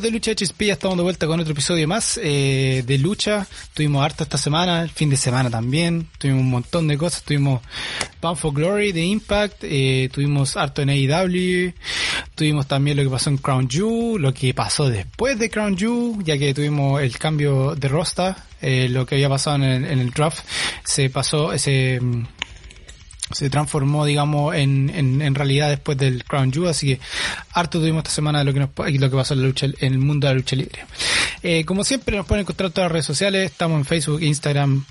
De Lucha HSP, ya estamos de vuelta con otro episodio más eh, de lucha. Tuvimos harto esta semana, el fin de semana también. Tuvimos un montón de cosas. Tuvimos Bound for Glory de Impact, eh, tuvimos harto en AEW, tuvimos también lo que pasó en Crown Jewel, lo que pasó después de Crown Jewel, ya que tuvimos el cambio de roster, eh, lo que había pasado en el, en el draft, se pasó, ese se transformó, digamos, en, en, realidad después del Crown Jewel, así que harto tuvimos esta semana de lo que nos, lo que pasó en la lucha, en el mundo de la lucha libre. Eh, como siempre nos pueden encontrar en todas las redes sociales, estamos en Facebook, Instagram,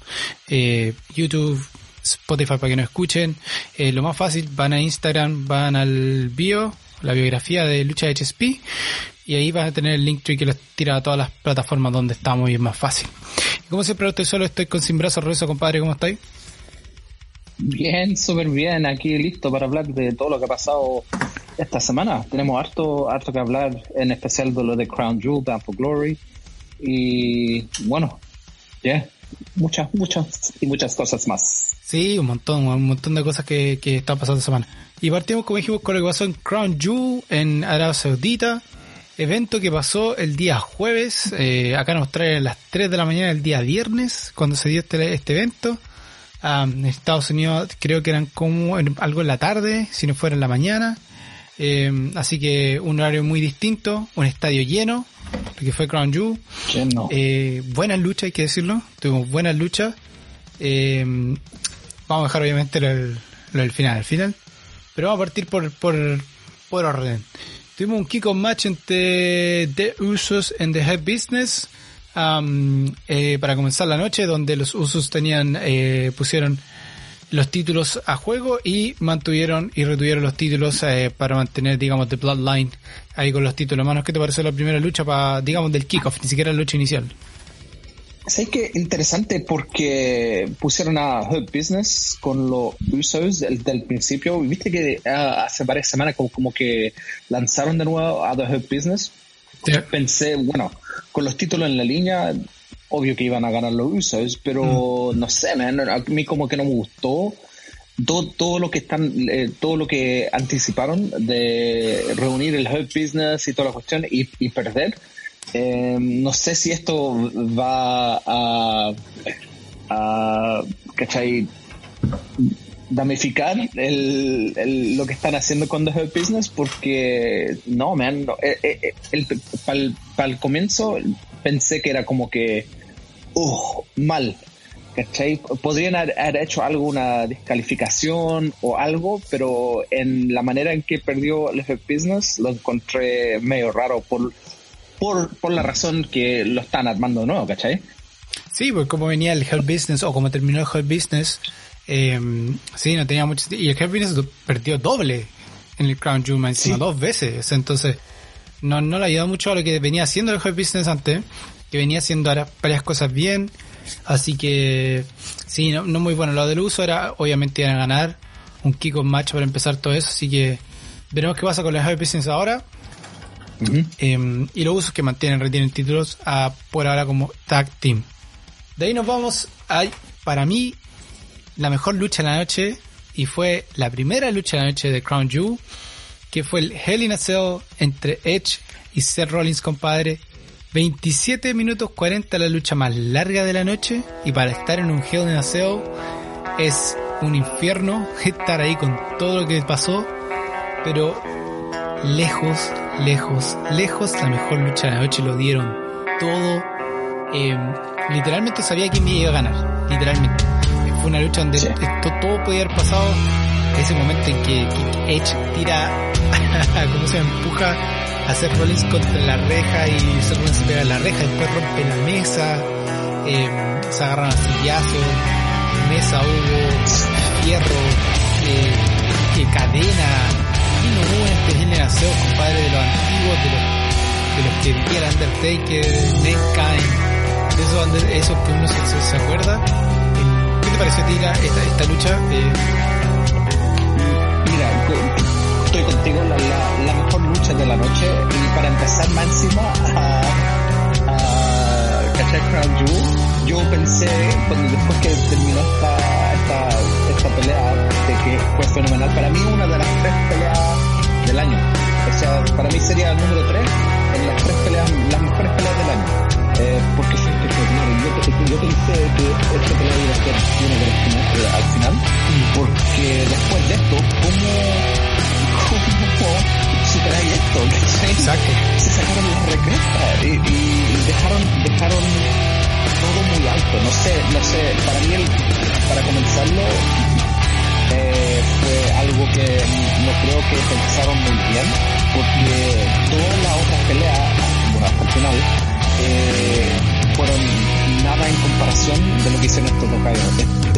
eh, YouTube, Spotify para que nos escuchen. Eh, lo más fácil, van a Instagram, van al bio, la biografía de Lucha HSP, y ahí van a tener el link que los tira a todas las plataformas donde estamos y es más fácil. Y como siempre, estoy solo, estoy con Sin Brazo Rueso, compadre, ¿cómo estáis? Bien, súper bien, aquí listo para hablar de todo lo que ha pasado esta semana. Tenemos harto, harto que hablar, en especial de lo de Crown Jewel, Bound for Glory. Y bueno, ya, muchas, muchas y muchas cosas más. Sí, un montón, un montón de cosas que, que están pasando esta semana. Y partimos, como dijimos, con lo que pasó en Crown Jewel, en Arabia Saudita. Evento que pasó el día jueves, eh, acá nos trae a las 3 de la mañana el día viernes, cuando se dio este, este evento en Estados Unidos creo que eran como algo en la tarde, si no fuera en la mañana. Eh, así que un horario muy distinto, un estadio lleno, porque fue Crown Jewel. Eh, buenas luchas, hay que decirlo. Tuvimos buenas luchas. Eh, vamos a dejar obviamente lo del, final, el final. Pero vamos a partir por, por, por orden. Tuvimos un kick-off match entre The Usos and The Head Business eh, para comenzar la noche, donde los Usos tenían, eh, pusieron los títulos a juego y mantuvieron y retuvieron los títulos eh, para mantener, digamos, The Bloodline ahí con los títulos. Manos, ¿qué te pareció la primera lucha para, digamos, del kickoff, ni siquiera la lucha inicial? Sé que interesante porque pusieron a Hurt Business con los Usos del, del principio. Viste que uh, hace varias semanas como, como, que lanzaron de nuevo a The Hurt Business. Pensé, bueno, con los títulos en la línea, obvio que iban a ganar los Usos, pero mm. no sé, a mí como que no me gustó todo, todo lo que están, eh, todo lo que anticiparon de reunir el Hurt Business y toda la cuestión y, y perder. Eh, no sé si esto va a, a ¿cachai? Damificar el, lo que están haciendo con The Hurt Business porque no, man, no, eh, eh, el, para el comienzo pensé que era como que, uh, mal, ¿cachai? Podrían haber hecho alguna descalificación o algo, pero en la manera en que perdió el Hurt Business lo encontré medio raro por, por, por la razón que lo están armando de nuevo, ¿cachai? Sí, pues como venía el Hurt Business o como terminó el Hurt Business, eh, sí, no tenía mucho. Y el Hurt Business perdió doble en el Crown Jewel encima, dos veces. Entonces, no, no le ayudó mucho a lo que venía haciendo el Hurt Business antes, que venía haciendo varias cosas bien. Así que, sí, no, no muy bueno. Lo del uso era, obviamente, iban a ganar un kick on match para empezar todo eso. Así que, veremos qué pasa con el Hurt Business ahora. eh, y los usos que mantienen, retienen títulos a, por ahora como tag team. De ahí nos vamos a, para mí, la mejor lucha de la noche y fue la primera lucha de la noche de Crown Jewel, que fue el Hell in entre Edge y Seth Rollins, compadre. 27 minutos 40 la lucha más larga de la noche y para estar en un Hell in a es un infierno estar ahí con todo lo que pasó, pero lejos, lejos, lejos la mejor lucha de la noche lo dieron todo. Eh, literalmente sabía quién iba a ganar, literalmente una lucha donde esto, todo podía haber pasado. Ese momento en que, Edge tira, como se empuja a hacer Rollins contra la reja y Seth Rollins se pega la reja, después rompe la mesa, eh, se agarran a sillazos, mesa hubo, hierro, eh, que cadena, y no hubo de aseo, compadre, de los antiguos, de los, de los que vivía Undertaker, Mankind, de esos, esos que uno se, se acuerda te pareció a ti esta, lucha? Eh... Mira, estoy contigo, la, la, mejor lucha de la noche y para empezar más encima a, a. Crown Jewel, yo pensé cuando después que terminó esta, esta, esta pelea de que fue fenomenal, para mí una de las tres peleas del año. O sea, para mí sería el número tres en la mejores peleas, las mejores peleas del año. Eh, porque que, yo, yo pensé que esta pelea iba a las finales al final, porque después de esto, ¿cómo, cómo superáis esto? Exacto. Se sacaron las recrestas y, y, dejaron, dejaron todo muy alto. No sé, no sé, para mí, el, para comenzarlo, eh, fue algo que no creo que pensaron muy bien, porque todas las otras peleas, bueno, hasta el final, eh, fueron nada en comparación de lo que hicieron estos dos gallos.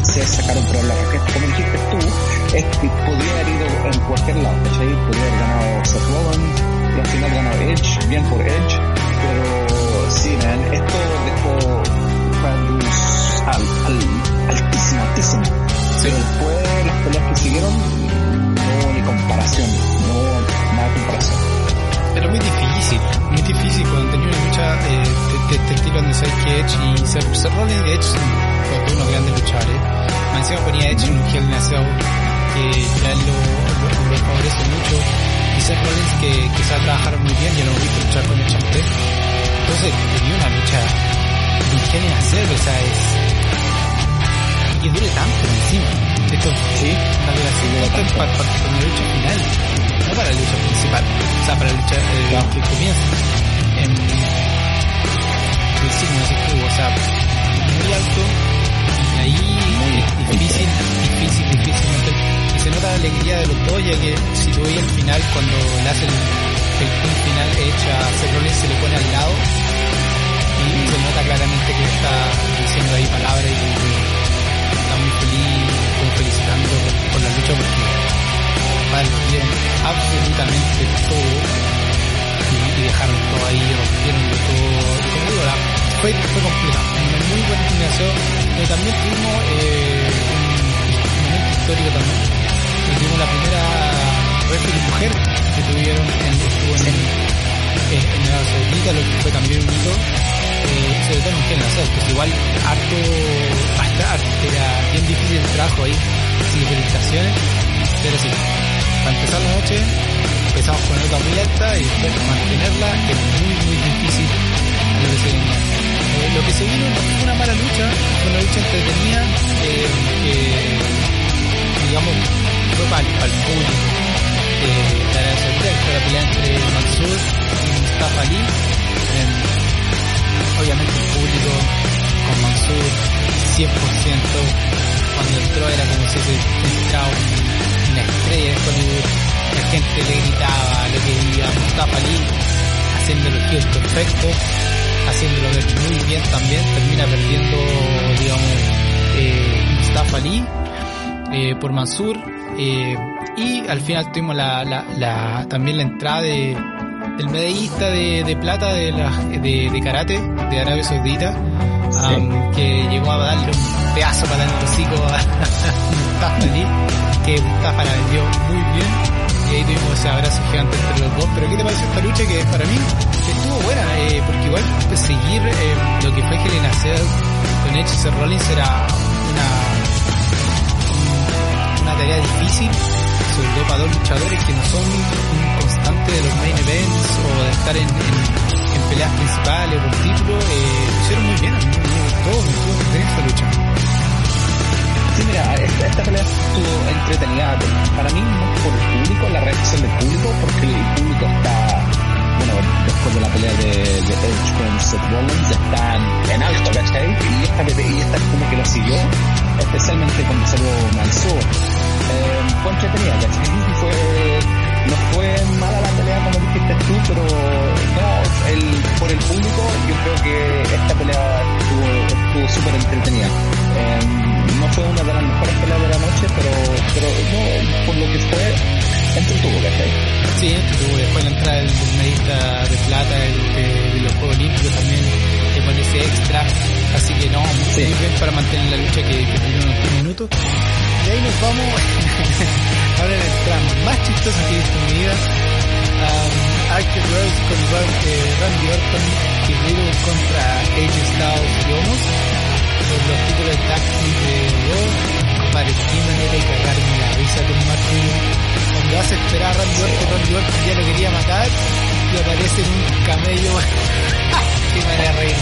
Se sacaron por la. Como dijiste tú, es podría haber ido en cualquier lado, ¿cachai? Podría haber ganado Seth Rollins, pero al final ganó Edge, bien por Edge, pero sí, man, esto dejó Crowdus al, al, altísimo, altísimo. Pero después las peleas que siguieron, no ni comparación, no nada de comparación. Pero muy difícil, muy difícil cuando tenía una lucha eh, de, este estilo donde sabes que Edge y Seth Rollins de Edge son unos grandes luchadores. Más encima ponía Edge en un a Cell que ya lo, lo, lo, favorece mucho. Y Seth Rollins que, que sabe trabajar muy bien, ya lo hemos visto luchar con Edge antes. Entonces tenía una lucha de un Cell, o sea, es... Y que dure tanto encima. Esto, sí, tal vez así, para, para, para una lucha final no para la lucha principal, o sea, para la lucha eh, claro. que comienza. En, sí, no sé qué, o sea, muy alto, y ahí muy difícil, difícil, difícil. Y se nota la alegría de los dos, ya que si tú veis el final, cuando le hace el, el pin final hecho a Seth Rollins, se le pone al lado, y se nota claramente que está diciendo ahí palabras y, y está muy feliz, como felicitando por, por la lucha, porque absolutamente todo y, y, dejaron todo ahí, rompieron todo. Y como digo, la, fue, fue una muy buena combinación, pero también tuvimos eh, un, momento histórico también. Tuvimos la primera referee mujer que tuvieron en, en, en, en Arabia Saudita, lo que fue también un hito. Eh, sobre todo en género, pues igual harto, hasta, era bien difícil el trabajo ahí, sin felicitaciones, pero sí, para empezar la noche empezamos con nota muy alta y mantenerla es muy muy difícil lo que se venía. Eh, lo que se vino no fue una mala lucha, una lucha entretenida eh, digamos fue para, para el público la Arabia Saudita, fue la pelea entre Mansur y Mustafa Ali. Obviamente el público con Mansur 100% cuando entró era como si se entraba una estrella de la gente le gritaba, le quería Mustafa Ali, haciendo los giros perfectos, haciéndolo ver muy bien también, termina perdiendo, digamos, eh, Mustafa Ali eh, por Mansur, eh, y al final tuvimos la, también la entrada de, del medallista de, plata de, la, de, de karate de Arabia Saudita, que llegó a darle un pedazo para el hocico a Mustafa que Mustafa la vendió muy bien y ahí tuvimos ese abrazo gigante entre los dos. Pero ¿qué te pareció esta lucha que para mí estuvo buena? Eh, porque igual pues, seguir eh, lo que fue Helen hacer con Edge Rollins era una, tarea difícil, sobre todo para dos luchadores que no son constantes de los main events o de estar en peleas principales por título. Eh, lo muy bien, a mí me gustó, esta lucha. Sí, mira, esta, esta pelea estuvo entretenida. Para mí, por el público, la reacción del público, porque el público está, bueno, después de la pelea de, de Edge con Seth Rollins, está en, alto, ¿cachai? Y esta, y esta como que lo siguió, especialmente cuando salió Mansur. Eh, fue entretenida, ¿cachai? Fue, no fue mala la pelea como dijiste tú, pero no, el, por el público yo creo que esta pelea estuvo súper entretenida. Eh, no fue una de las mejores peleas de la noche, pero, pero no, por lo que fue, entretuvo, ¿cachai? Sí, entretuvo. Después la entrada del medista de plata, el de, de los Juegos Olímpicos también, ese extra. Así que no, muy sí. bien para mantener la lucha que, que duró unos minutos. Y ahí nos vamos ahora en el tramo más chistoso que he visto en mi vida. Um, Archer Rose con eh, Randy Orton y Riddle contra AJ Styles y Omos por los títulos de tag de Raw. Parecía manera de cagarme la risa con Martin. Cuando hace esperar a Randy Orton, Randy Orton ya lo quería matar y aparece un camello. Qué manera de reír,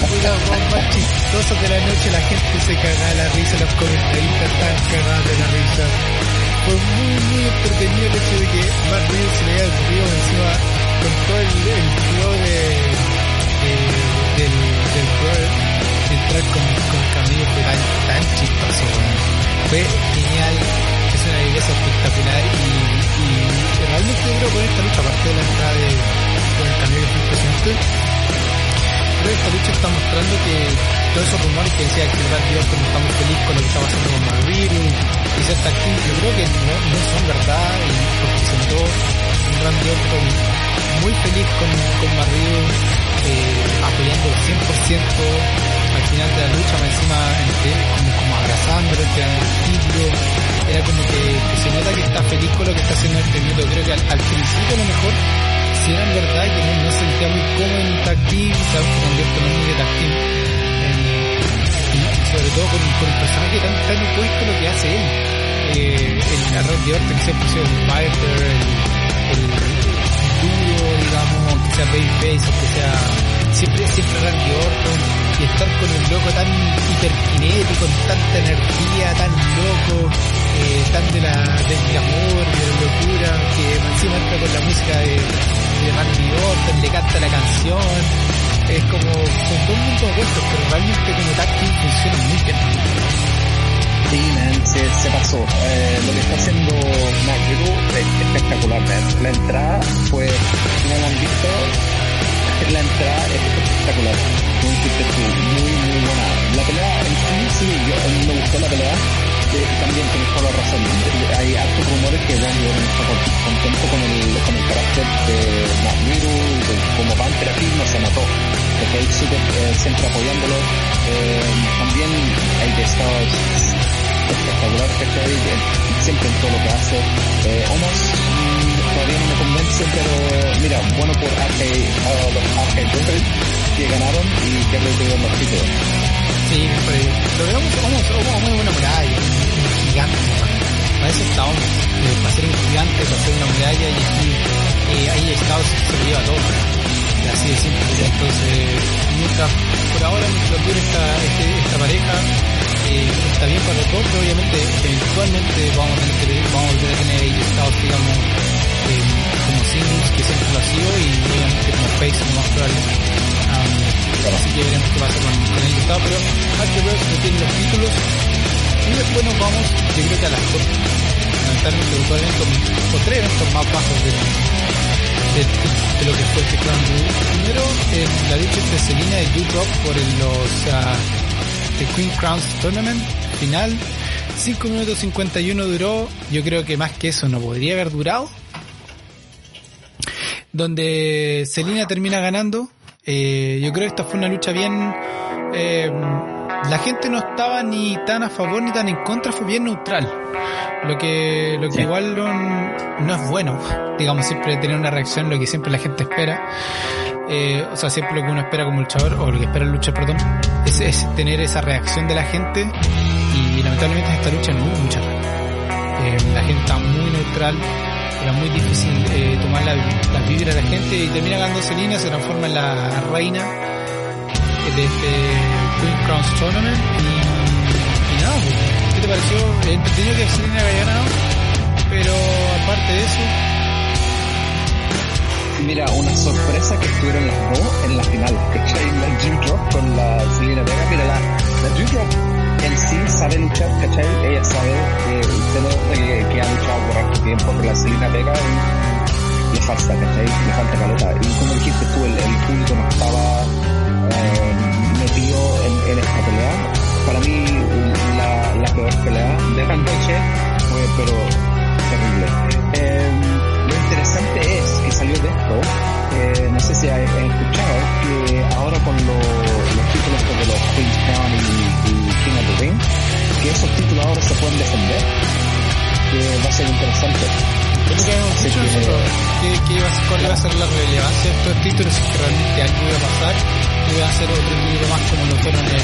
Una voz más chistosa de la noche, la gente se cagaba la risa, los comentaristas estaban cagados de la risa. Fue muy, muy entretenido el hecho de que Matt Reeves se le haya ocurrido encima con todo el, flow de, de, del, del brother, de entrar con, con camello fue tan, tan chistoso, Fue genial, es una belleza espectacular y, y realmente yo creo con esta lucha, aparte de la entrada de, con el camello fue impresionante, creo que esta lucha está mostrando que todos esos rumores que decía que Randy Orton está muy feliz con lo que estaba haciendo con Marvin y ser tactil, yo creo que no, no son verdad y porque un Randy Orton muy feliz con, con Marvin eh, apoyando al 100% al final de la lucha, encima como, como abrazándolo, entregando el era como que, que, se nota que está feliz con lo que está haciendo este minuto, creo que al, principio a lo mejor si era en verdad que no, no se sentía muy cómodo en team, sabes que convierte en un de y, sobre todo con, con, un personaje tan, tan opuesto a lo que hace él. Eh, el Randy Orton que ha sido el fighter, el, el, duro, digamos, aunque sea babyface, aunque sea siempre, siempre Randy Orton, y estar con un loco tan hiperkinético, con tanta energía, tan loco, eh, tan de la, del de locura, que encima entra con la música de, de Randy Orton, le canta la canción, es como, son dos mundos opuestos, pero realmente como táctil funciona muy bien. Sí, man, se, pasó. Eh, lo que está haciendo Magneto es espectacular, man. La entrada fue, no lo han visto, la entrada es espectacular. Tú, muy, muy buena. La pelea en sí, sí, yo, me gustó la pelea. Eh, también tienes toda la razón. Hay hartos rumores que Randy Orton está contento con el, con el carácter de Magneto, como Panther aquí no se notó. Porque él super, eh, siempre apoyándolo. Eh, también hay de estos espectacular, ¿cachai? Siempre en todo lo que hace. Eh, Omos mmm, todavía no me convence, pero mira, bueno por RK, uh, los RK Brothers que ganaron y que retuvieron los títulos. Sí, pues, lo vemos Omos, Omos, muy buena muralla, para eso está Omos, eh, para ser un gigante, para ser una muralla y aquí eh, ahí Estados se lo lleva todo. Así de simple, entonces, mientras por ahora mientras dure esta, este, esta pareja, eh, está bien para los dos, pero obviamente eventualmente vamos a tener vamos a volver a tener ellos estados, digamos, eh, como singles, que siempre lo ha sido, y obviamente como face lo más probable. Um, así que veremos qué pasa con, con ellos estados, pero Harker Bros no tiene los títulos, y después nos vamos, yo creo que a las dos, lamentablemente dos eventos, o tres eventos más bajos de, de, lo que fue este Jewel. Primero, eh, la lucha entre Selena y U-Drop por el, los uh, el Queen Crowns Tournament final. 5 minutos 51 duró. Yo creo que más que eso no podría haber durado. Donde Selena termina ganando. Eh, yo creo que esta fue una lucha bien. Eh, la gente no estaba ni tan a favor ni tan en contra, fue bien neutral. Lo que, lo que sí. igual no, no, es bueno, digamos, siempre tener una reacción, lo que siempre la gente espera. Eh, o sea, siempre lo que uno espera como luchador, o lo que espera el luchador, perdón, es, es tener esa reacción de la gente. Y lamentablemente en esta lucha no hubo mucha. Eh, la gente está muy neutral, era muy difícil eh, tomar la, la vibra de la gente y termina ganando Selena, se transforma en la reina de este Queen Crowns Tournament y, y nada, pues, ¿qué te pareció? Entretenido que Selena haya ganado, pero aparte de eso... Mira, una sorpresa que estuvieron las dos en la final, ¿cachai? La G-Drop con la Selena Vega, mira, la, la G-Drop en sí sabe luchar, ¿cachai? Ella sabe que, que, que ha luchado por harto tiempo, pero la Selena Vega le falta, ¿cachai? Le falta calota. Y como dijiste tú, el, el público no estaba eh, pero terrible. Eh, lo interesante es que salió de esto, eh, no sé si has escuchado, que ahora con lo, los títulos de los Queen's Crown y, y King of the Ring, que esos títulos ahora se pueden defender, que va a ser interesante. Que dicho que, que, que iba a ser, cuál iba a ser la relevancia de estos títulos si realmente algo iba a pasar iba a ser otro libro más como lo fueron el, el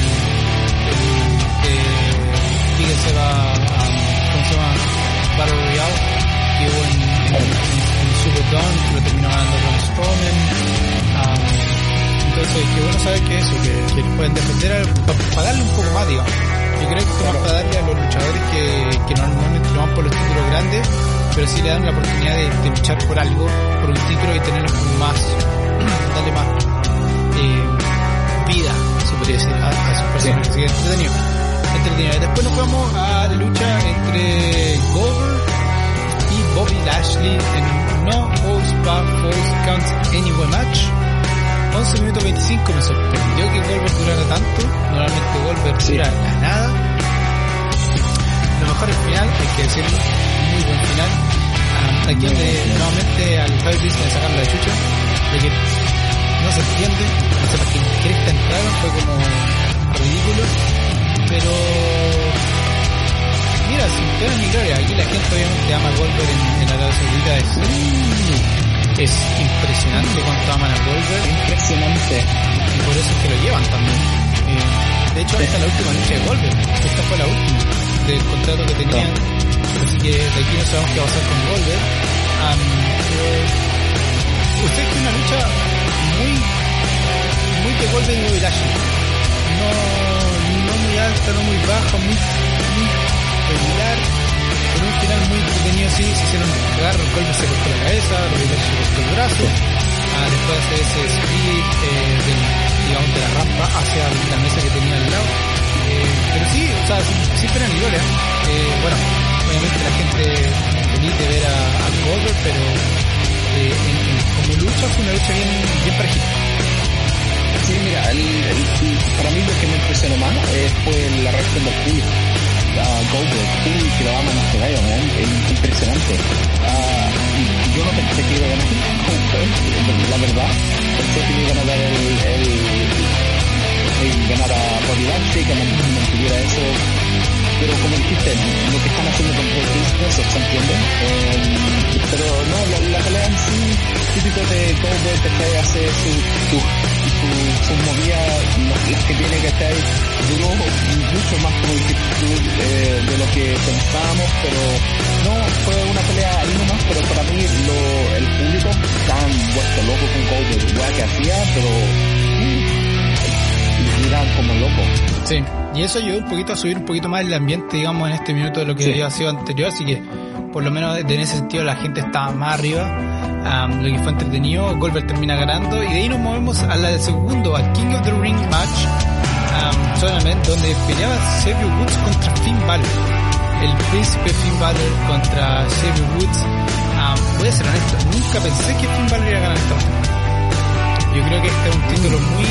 que se va a, ¿cómo se llama? Battle Royale que hubo en, en, en, en Super Dawn que lo terminó ganando con opponent. Um, entonces, qué bueno saber que eso, que, pueden defender al, para, darle un poco más, digamos. Yo creo que esto más para darle a los luchadores que, que normalmente no van por los títulos grandes, pero sí le dan la oportunidad de, luchar por algo, por un título y tenerlo más, darle más eh, vida, se podría decir, a, a sus personajes. Así que entretenido. Y después nos vamos a la lucha entre Goldberg y Bobby Lashley en No Holds Barred Falls Count Anywhere match. 11 minutos 25 me sorprendió que Goldberg durara tanto. Normalmente Goldberg Sí. dura la nada. Lo mejor es el final, hay que decirlo. Muy buen final. Aquí donde nuevamente al Five Business sacar la chucha. De que no se entiende. No sé para qué entraron, fue como ridículo. Pero mira, sin pena ni gloria, aquí la gente obviamente ama a Goldberg en, en Arabia Saudita. Es, es impresionante cuánto aman a Goldberg Impresionante. y por eso es que lo llevan también. Eh, de hecho, esta es la última lucha de Goldberg. Esta fue la última del contrato que tenían. Así que de aquí no sabemos qué va a pasar con Goldberg. Eh, usted tiene una lucha muy, muy de Goldberg y Bobby Lashley. No, no muy alta, no muy baja, muy, muy regular. Con un final muy entretenido, sí, se hicieron pegar, Goldberg se cortó la cabeza, Lashley se cortó el brazo. Ah, después ese split eh, de la rampa hacia la mesa que tenía al lado. Eh, pero sí, o sea, esperan gloria. Eh, bueno, obviamente la gente feliz de ver a, a Goldberg, pero eh, como lucha fue una lucha bien, mí lo que me impresionó más eh, fue la reacción del público. Uh, Goldberg, público que lo ama en este gallo, es impresionante. Ah, y yo no pensé que iba a ganar la verdad. Pensé que le iban a dar el, el, el ganar a Bobby Lashley, que man- mantuviera eso. Pero como dijiste, lo que están haciendo con el business se entiende. Eh, pero no, la, la pelea en sí, típico de Goldberg que hace su, su, su, sus movidas, las que tiene que estar, duró mucho más tú, eh, de lo que pensábamos, pero no, fue una pelea ahí nomás, pero para mí lo, el público tan vuelto loco con Goldberg, weá que hacía, pero mm, miran como loco. Sí, y eso ayudó un poquito a subir un poquito más el ambiente, digamos, en este minuto de lo que Sí. había sido anterior, así que por lo menos en ese sentido la gente estaba más arriba, lo que fue entretenido, Goldberg termina ganando y de ahí nos movemos a la segundo, al King of the Ring match, am, solamente donde peleaba Xavier Woods contra Finn Balor. El príncipe Finn Balor contra Xavier Woods. Am, voy a ser honesto, nunca pensé que Finn Balor iba a ganar esta batalla. Yo creo que este es un título muy...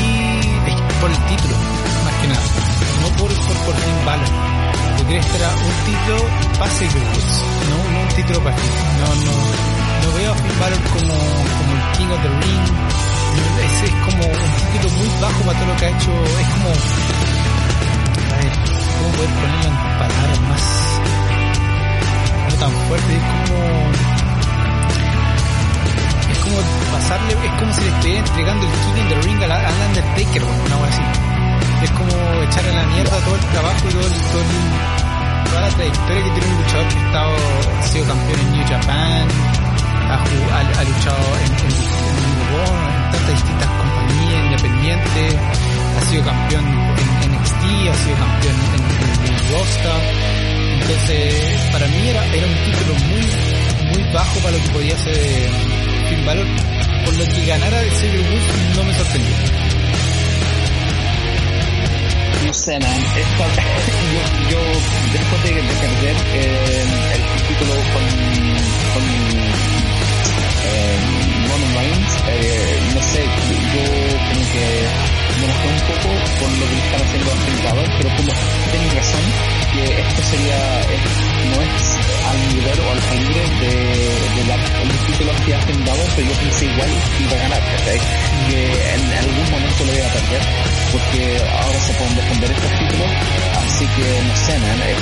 por el título, más que nada. No por, por, por Finn Balor. Yo creo que este era un título para Xavier Woods, no, un título para no, no veo a Finn como, como el King of the Ring. Es, es como un título muy bajo para todo lo que ha hecho. Es como... A ¿cómo poder ponerlo en palabras más... no tan fuerte? Es como es como pasarle, es como si le estuviera entregando el King in the Ring al, al Undertaker, una así. Es como echarle a la mierda todo el trabajo y todo el- toda la trayectoria que tiene un luchador que ha estado, ha sido campeón en New Japan, ha, luchado en, en, en en tantas distintas compañías independientes, ha sido campeón en NXT, ha sido campeón en, en, en Rosta. Entonces, para mí era, era un título muy, muy bajo para lo que podía ser eh, Finn Balor. Por lo que ganara de Xavier Woods no me sorprendió. No sé, man. Yo, después de, de perder eh, el título con iba ganar, ¿cachai? Que en algún momento lo iba a perder, porque ahora se pueden defender estos títulos, así que no sé, man, es,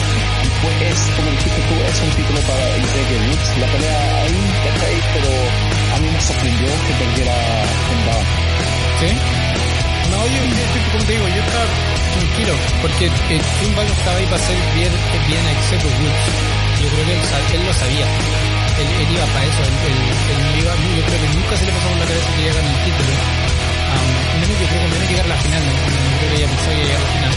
pues es, como dijiste tú, es un título para Xavier Woods, la pelea ahí, ¿cachai? Pero a mí me sorprendió que perdiera Finn Balor. ¿Sí? No, yo, como te digo, yo estaba tranquilo, porque Finn Balor estaba ahí para hacer bien, bien a Woods. Yo creo que él, él lo sabía él, él iba para eso, él, él, él iba, yo creo que nunca se le pasó por la cabeza que llegara el título. Um, menos yo creo que menos llegar a la final, no, no creo que ella pensó que llegara a la final.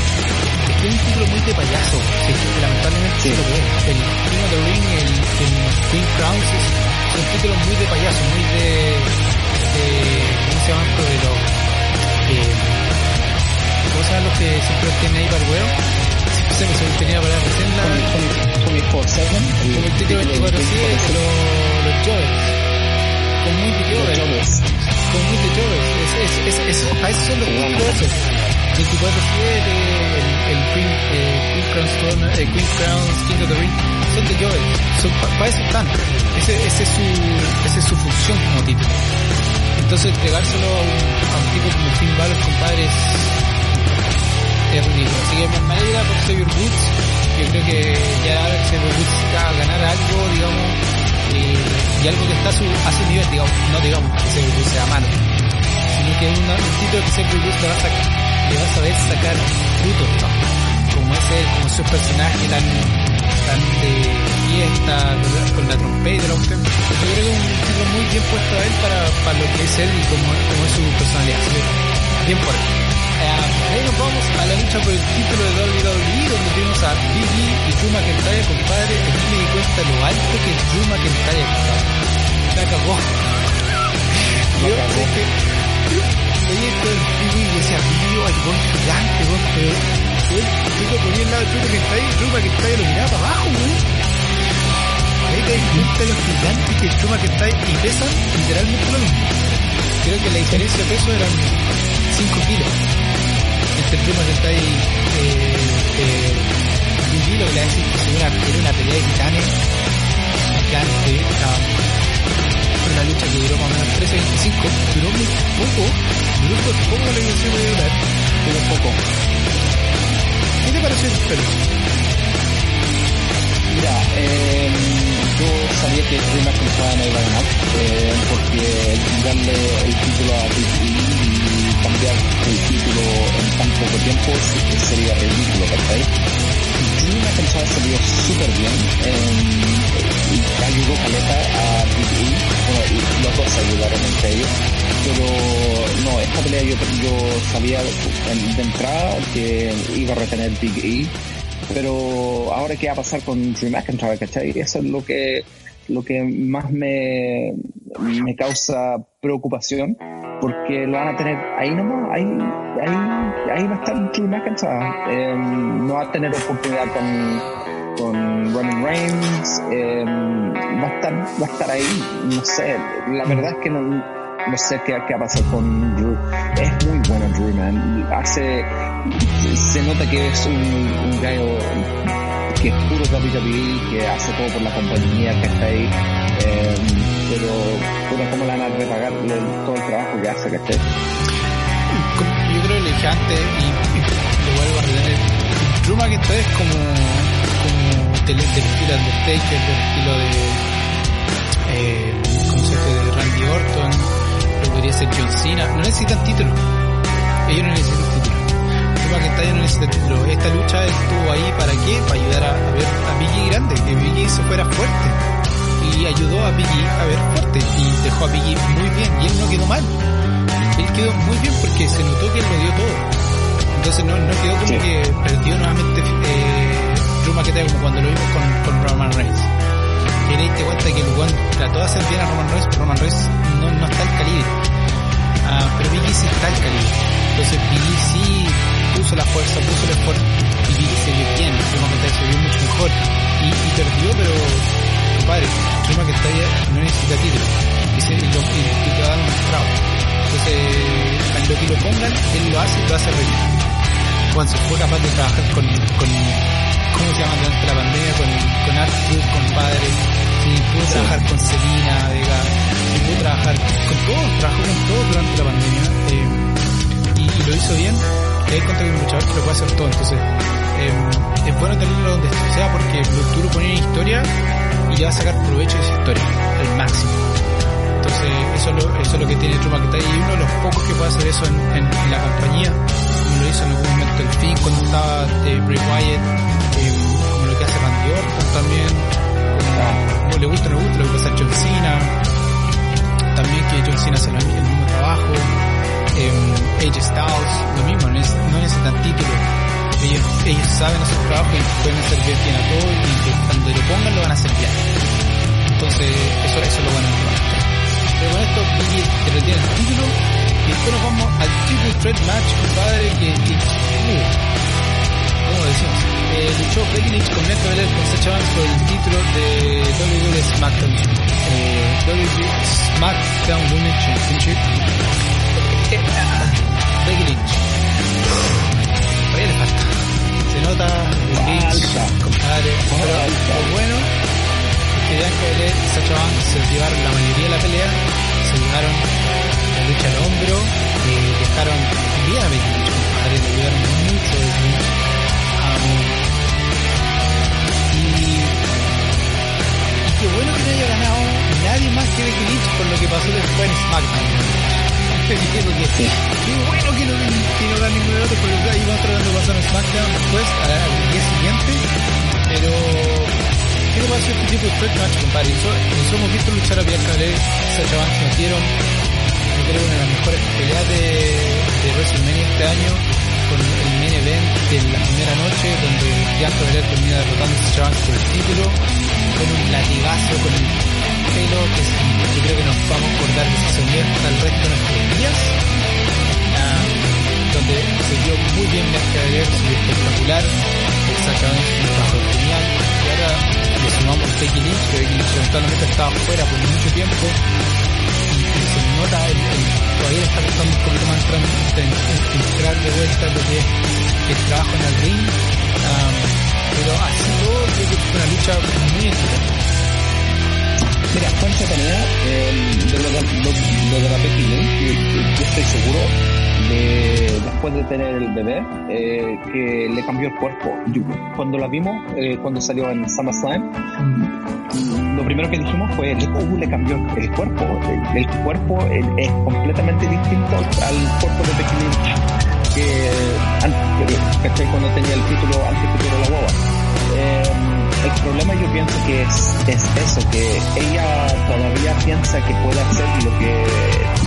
Este es un título muy de payaso, sí, que lamentablemente sí. lo que es. El King of the Ring, el, el Queen Crowns, son títulos muy de payaso, muy de, de ¿cómo se llama esto? De los, eh, ¿cómo se llama los que siempre tiene ahí para el huevo? Se tenía para la... 24-7, como el título 24-7, los, Joes, con muy de con muy de es, a esos son los esos. 24-7, el, el Queen, Crowns, King of the Ring, son de son, para eso están, ese, ese, es su, esa es su función como título. Entonces entregárselo a un, a un tipo como Finn Balor, compadre, es, Así que me alegra por Xavier Woods, yo creo que ya Xavier Woods va a ganar algo, digamos, y, algo que está a su, a nivel, digamos, no digamos que Xavier Woods sea malo, sino que un título que Xavier Woods le va a sacar le va a saber sacar frutos, ¿no? Como ese, como su personaje tan, tan de fiesta, con la trompeta la. Yo creo que es un título muy bien puesto a él para, para lo que es él y como, como es su personalidad. Bien por él. Ahí nos vamos a la lucha por el título de WWE, donde vimos a Big E y Drew McIntyre, compadre. Aquí me di cuenta lo alto que es Drew McIntyre. Se acabó. Yo sé que veía esto del Big E y decía, video al gol gigante, gol, pero yo lo ponía al lado del Drew McIntyre y Drew McIntyre lo miraba para abajo, güey. Ahí te das cuenta de los gigantes que Drew McIntyre y pesan literalmente lo mismo. Creo que la diferencia de peso eran 5 kilos entre Drew McIntyre y eh, eh, Big E, lo que le hace que se una, era una pelea de titanes gigante, fue una lucha que duró más o menos 13.25, duró muy poco, duró poco la edición de durar, pero poco. ¿Qué te pareció el? Mira, eh, yo sabía que Drew McIntyre no iba a ganar, eh, porque darle el título a Big cambiar el título en tan poco tiempo sería ridículo, ¿verdad? Drew McIntyre salió súper bien, eh, y ayudó Caleta a Big E, bueno, y los dos ayudaron entre ellos, pero no, esta pelea yo, yo sabía de entrada que iba a retener Big E, pero ahora qué va a pasar con Drew McIntyre, ¿cachai? Eso es lo que, lo que más me, me causa preocupación, porque lo van a tener ahí nomás, ahí, ahí, ahí va a estar Drew McIntyre, eh, no va a tener oportunidad con, con Roman Reigns, eh, va a estar, va a estar ahí, no sé, la verdad es que no, no sé qué, qué va a pasar con Drew. Es muy bueno Drew, man. Hace, se nota que es un, un gallo que es puro WWE, que hace todo por la compañía que está ahí. Eh, pero, pero cómo le van a repagar todo el trabajo que hace, ¿cachai? Yo creo que le dije antes y, lo vuelvo a retener. Drew McIntyre es como, como del, del estilo de Taker, del estilo de, eh, ¿cómo se dice? De Randy Orton, podría ser John Cena. No necesitan título. Ellos no necesitan Drew McIntyre no necesita título. Esta lucha estuvo ahí para qué? Para ayudar a, a ver a Biggie grande, que Biggie se fuera fuerte. Y ayudó a Biggie a ver fuerte. Y dejó a Biggie muy bien. Y él no quedó mal. Él quedó muy bien porque se notó que él lo dio todo. Entonces no, no quedó como Sí. que perdió nuevamente eh, Drew McIntyre como cuando lo vimos con, con Roman Reigns. Y te diste cuenta que el weón trató de hacer bien a Roman Reigns, pero Roman Reigns no, no está al calibre. Ah, pero Biggie sí está al calibre. Entonces Biggie sí puso la fuerza, puso el esfuerzo y se vio bien, McIntyre se vio mucho mejor. Y, y perdió, pero compadre, Drew McIntyre no necesita título. Y, se, y, lo, y, y te va a dar un mostrado. Entonces, lo que lo pongan, él lo hace y lo hace reír. Juan se fue capaz de trabajar con, con ¿cómo se llama durante la pandemia? Con, con Arthur, compadre. Sí, pudo Sí. trabajar con Selena, Vega, y pudo trabajar con todos, trabajó con todos durante la pandemia. eh, y, y lo hizo bien. Te das cuenta que un luchador que lo puede hacer todo. Entonces, eh, es bueno tenerlo donde sea porque tú lo pones en historia y le vas a sacar provecho de esa historia, al máximo. Entonces, eso es lo, eso es lo que tiene Drew McIntyre y uno de los pocos que puede hacer eso en, la compañía, como lo hizo en algún momento el Finn cuando estaba de Bray Wyatt, eh, como lo que hace Randy Orton también, como, como le gusta o no le gusta, lo que pasa John Cena, también que John Cena hace el mismo trabajo, eh, AJ Styles, lo mismo, no, neces- no necesitan títulos, ellos, ellos saben hacer trabajo y pueden hacer bien a todo y cuando lo pongan lo van a hacer bien. Entonces, eso, eso es lo bueno. Pero con esto, Biggie te retiene el título y después nos vamos al Triple Threat Match, compadre, que, que uh, ¿cómo decimos? Eh, luchó Becky Lynch con Bianca Belair con Sacha Banks por el título de WWE SmackDown, eh, WWE SmackDown Women's Championship. Becky Lynch. Todavía le falta. Se nota Lynch, compadre. Pero lo bueno es que Bianca Belair y se llevaron la mayoría de la pelea, se llevaron la lucha al hombro, eh, dejaron bien a Becky Lynch, compadre, le ayudaron mucho a Becky y, y qué bueno que no haya ganado nadie más que Becky Lynch por lo que pasó después en SmackDown. Digo que sí. Bueno que no, que no gane ningún otro porque ahí va a estar dando pasar en SmackDown después, al día siguiente. Pero, ¿qué te pareció este tipo de threat match, compadre? Nosotros hemos visto luchar a Bianca Belair, Sacha Banks nos dieron, yo creo, una de las mejores peleas de, de WrestleMania este año con el main event de la primera noche donde Bianca Belair termina derrotando a Sacha Banks por el título con un latigazo con el pelo que yo creo que nos vamos a acordar de sonido hasta el resto de nuestros um, donde se dio muy bien Belair se vio espectacular. Banks un trabajo genial. Y ahora le sumamos Becky Lynch que Becky Lynch estaba fuera por mucho tiempo. Y, se nota el, el todavía está costando un poquito más entrar, de vuelta lo que el trabajo en el ring. Um, pero así todo creo que una lucha muy exitosa Mira, fue entretenida eh, de lo de, la Lynch, yo, yo estoy seguro de, después de tener el bebé, eh, que le cambió el cuerpo. Yo, cuando la vimos, eh, cuando salió en SummerSlam, mm. lo primero que dijimos fue, uh, le cambió el cuerpo. El, el cuerpo es completamente distinto al cuerpo de Becky Lynch que antes, cuando tenía el título antes que tuviera la. Eh, el problema yo pienso que es, es eso, que ella todavía piensa que puede hacer lo que,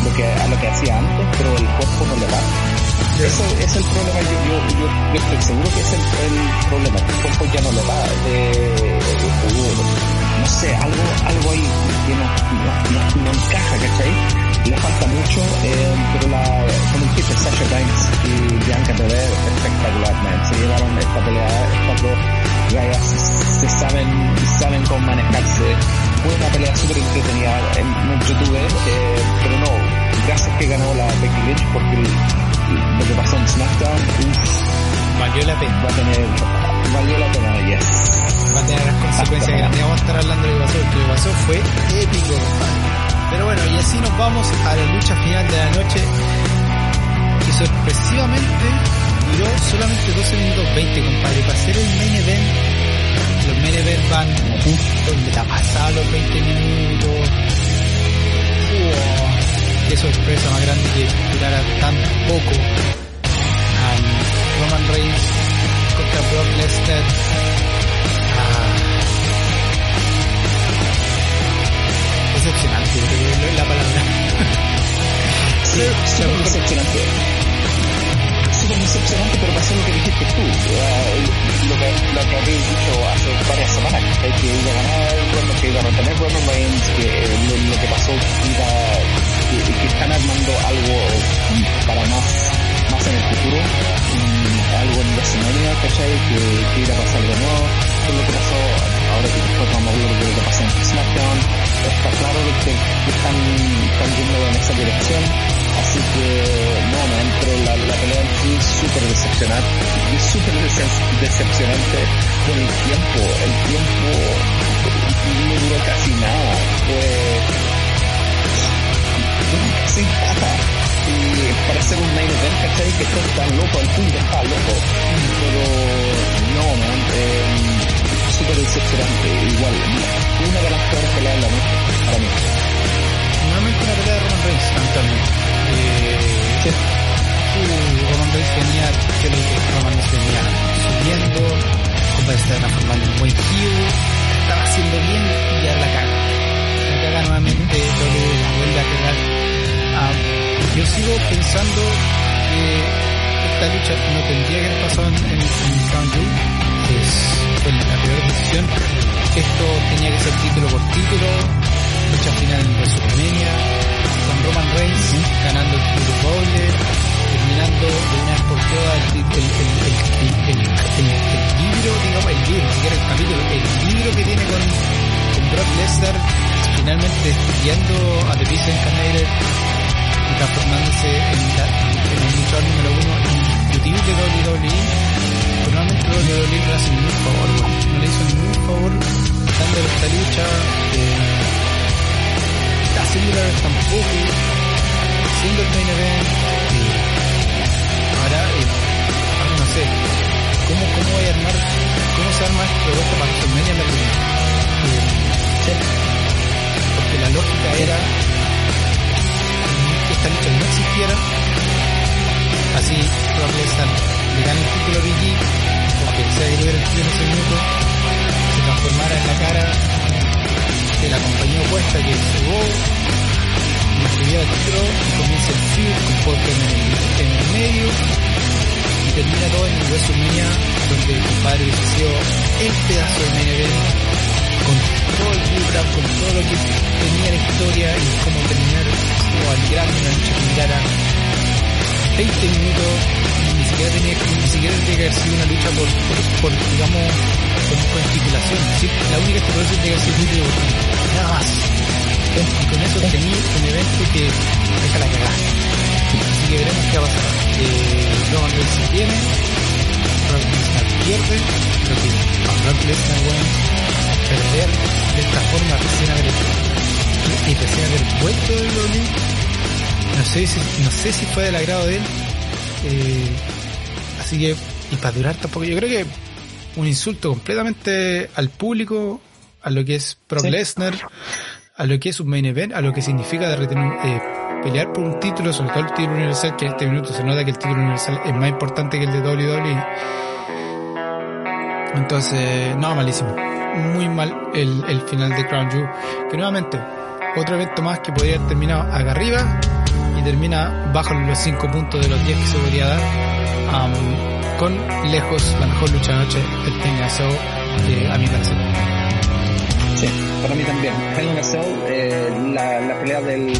lo que, a lo que hacía antes, pero el cuerpo no le da. Eso es el problema, yo, yo, yo, yo estoy seguro que es el, el, problema, que el cuerpo ya no le da. De, no sé, algo, algo ahí que no, no, no, no encaja, ¿cachai? Le falta mucho, eh, pero la, como dijiste, Sasha Banks y Bianca Belair, espectacular, man. Se llevaron esta pelea, estas dos gallas se saben, saben cómo manejarse. Fue una pelea súper entretenida en, en YouTube, eh, pero no, gracias que ganó la Becky Lynch porque lo que pasó en SmackDown, uff, valió la pena. Va a tener, valió la pena, yes. Va a tener las consecuencias grandes. Vamos a estar hablando de lo que pasó, lo que pasó fue épico, Pero bueno, y así nos vamos a la lucha final de la noche, que sorpresivamente duró solamente 12 minutos 20, compadre, para hacer el main event. Los main event van donde te ha pasado los 20 minutos. Wow, qué sorpresa más grande que durara tan poco. Um, Roman Reigns contra Brock Lesnar. Ah, decepcionante, yo creo que es la palabra. sí, súper decepcionante. Súper decepcionante, pero pasó lo que dijiste tú, lo que, lo que habéis dicho hace varias semanas, que iba a ganar que iba a mantener que lo, lo que pasó iba, que, que están armando algo para más, más en el futuro, algo en WrestleMania, ¿cachai? Que, que iba a pasar de nuevo, todo lo que pasó, ahora que después vamos a hablar de lo que pasó en SmackDown, está claro que, que están, están yendo en esa dirección, así que no, man, pero la, la pelea en sí es súper decepcionante, es súper decepcionante con el tiempo, el tiempo no duró casi nada, fue casi nada. Y para hacer un main event, ¿cachai? Que todo está loco, el punto está loco. Pero no, man, eh, súper decepcionante. Igual, una de las peores peleas de la noche para mí. Nuevamente una pelea de Roman Reigns, lamentablemente. Sí. Roman Reigns venía, yo lo dije, Roman Reigns venía subiendo, como está transformando en buen heel, estaba haciendo bien y ya la caga. La caga nuevamente, lo vuelve a cagar. Um, yo sigo pensando que es esta lucha no tendría que haber pasado en, en, en Crown Jewel. Es, fue la peor decisión. Esto tenía que ser título por título, lucha final en WrestleMania, Roman Reigns ganando el título doble, terminando de una vez por todas el, el, el, el, libro, digamos, el libro, ni siquiera el capítulo, el libro que tiene con, con Brock Lesnar, finalmente destruyendo a The Beast Incarnated y transformándose en, la, en el luchador número uno indiscutible de WWE. Pero WWE no le hace ningún favor, no le hizo ningún favor dándole esta lucha. Eh, haciéndola tampoco, siendo el main event. Eh, ahora, eh, ahora no sé, ¿cómo, cómo voy a armar, cómo se arma este producto para WrestleMania en la primera? Eh, sí. Porque la lógica era que esta lucha no existiera, así Brock Lesnar le gana el título a Big E, porque que tuviera el título en ese minuto, se transformara en la cara de la compañía opuesta que es Raw, comienza el con Paul en el, en el medio. Y termina todo en el WrestleMania donde el compadre sido el pedazo de main event con todo el build con todo lo que tenía la historia y cómo terminar o al lucha que durara 20 minutos ni siquiera tenía ni siquiera tenía que haber sido una lucha por, por, digamos por, por estipulación ¿sí? la única estipulación tenía que haber sido nada más y con eso tenía un evento que deja la cagada. Así que veremos qué va a pasar. Eh, Reigns se viene Brock Lesnar pierde creo que a Brock Lesnar bueno perder de esta forma recién haber y recién haber vuelto de WWE no sé si, no sé si fue del agrado de él. Eh, así que y para durar tampoco. Yo creo que un insulto completamente al público a lo que es Brock sí. Lesnar a lo que es un main event a lo que significa de eh, pelear por un título sobre todo el título universal que en este minuto se nota que el título universal es más importante que el de WWE entonces no malísimo. Muy mal el, el final de Crown Jewel. Que nuevamente otro evento más que podría haber terminado acá arriba y termina bajo los 5 puntos de los 10 que se podría dar con lejos la mejor lucha de noche del TNSO eh, a mi parecer sí, para mí también Hell in a eh, la, la pelea del eh,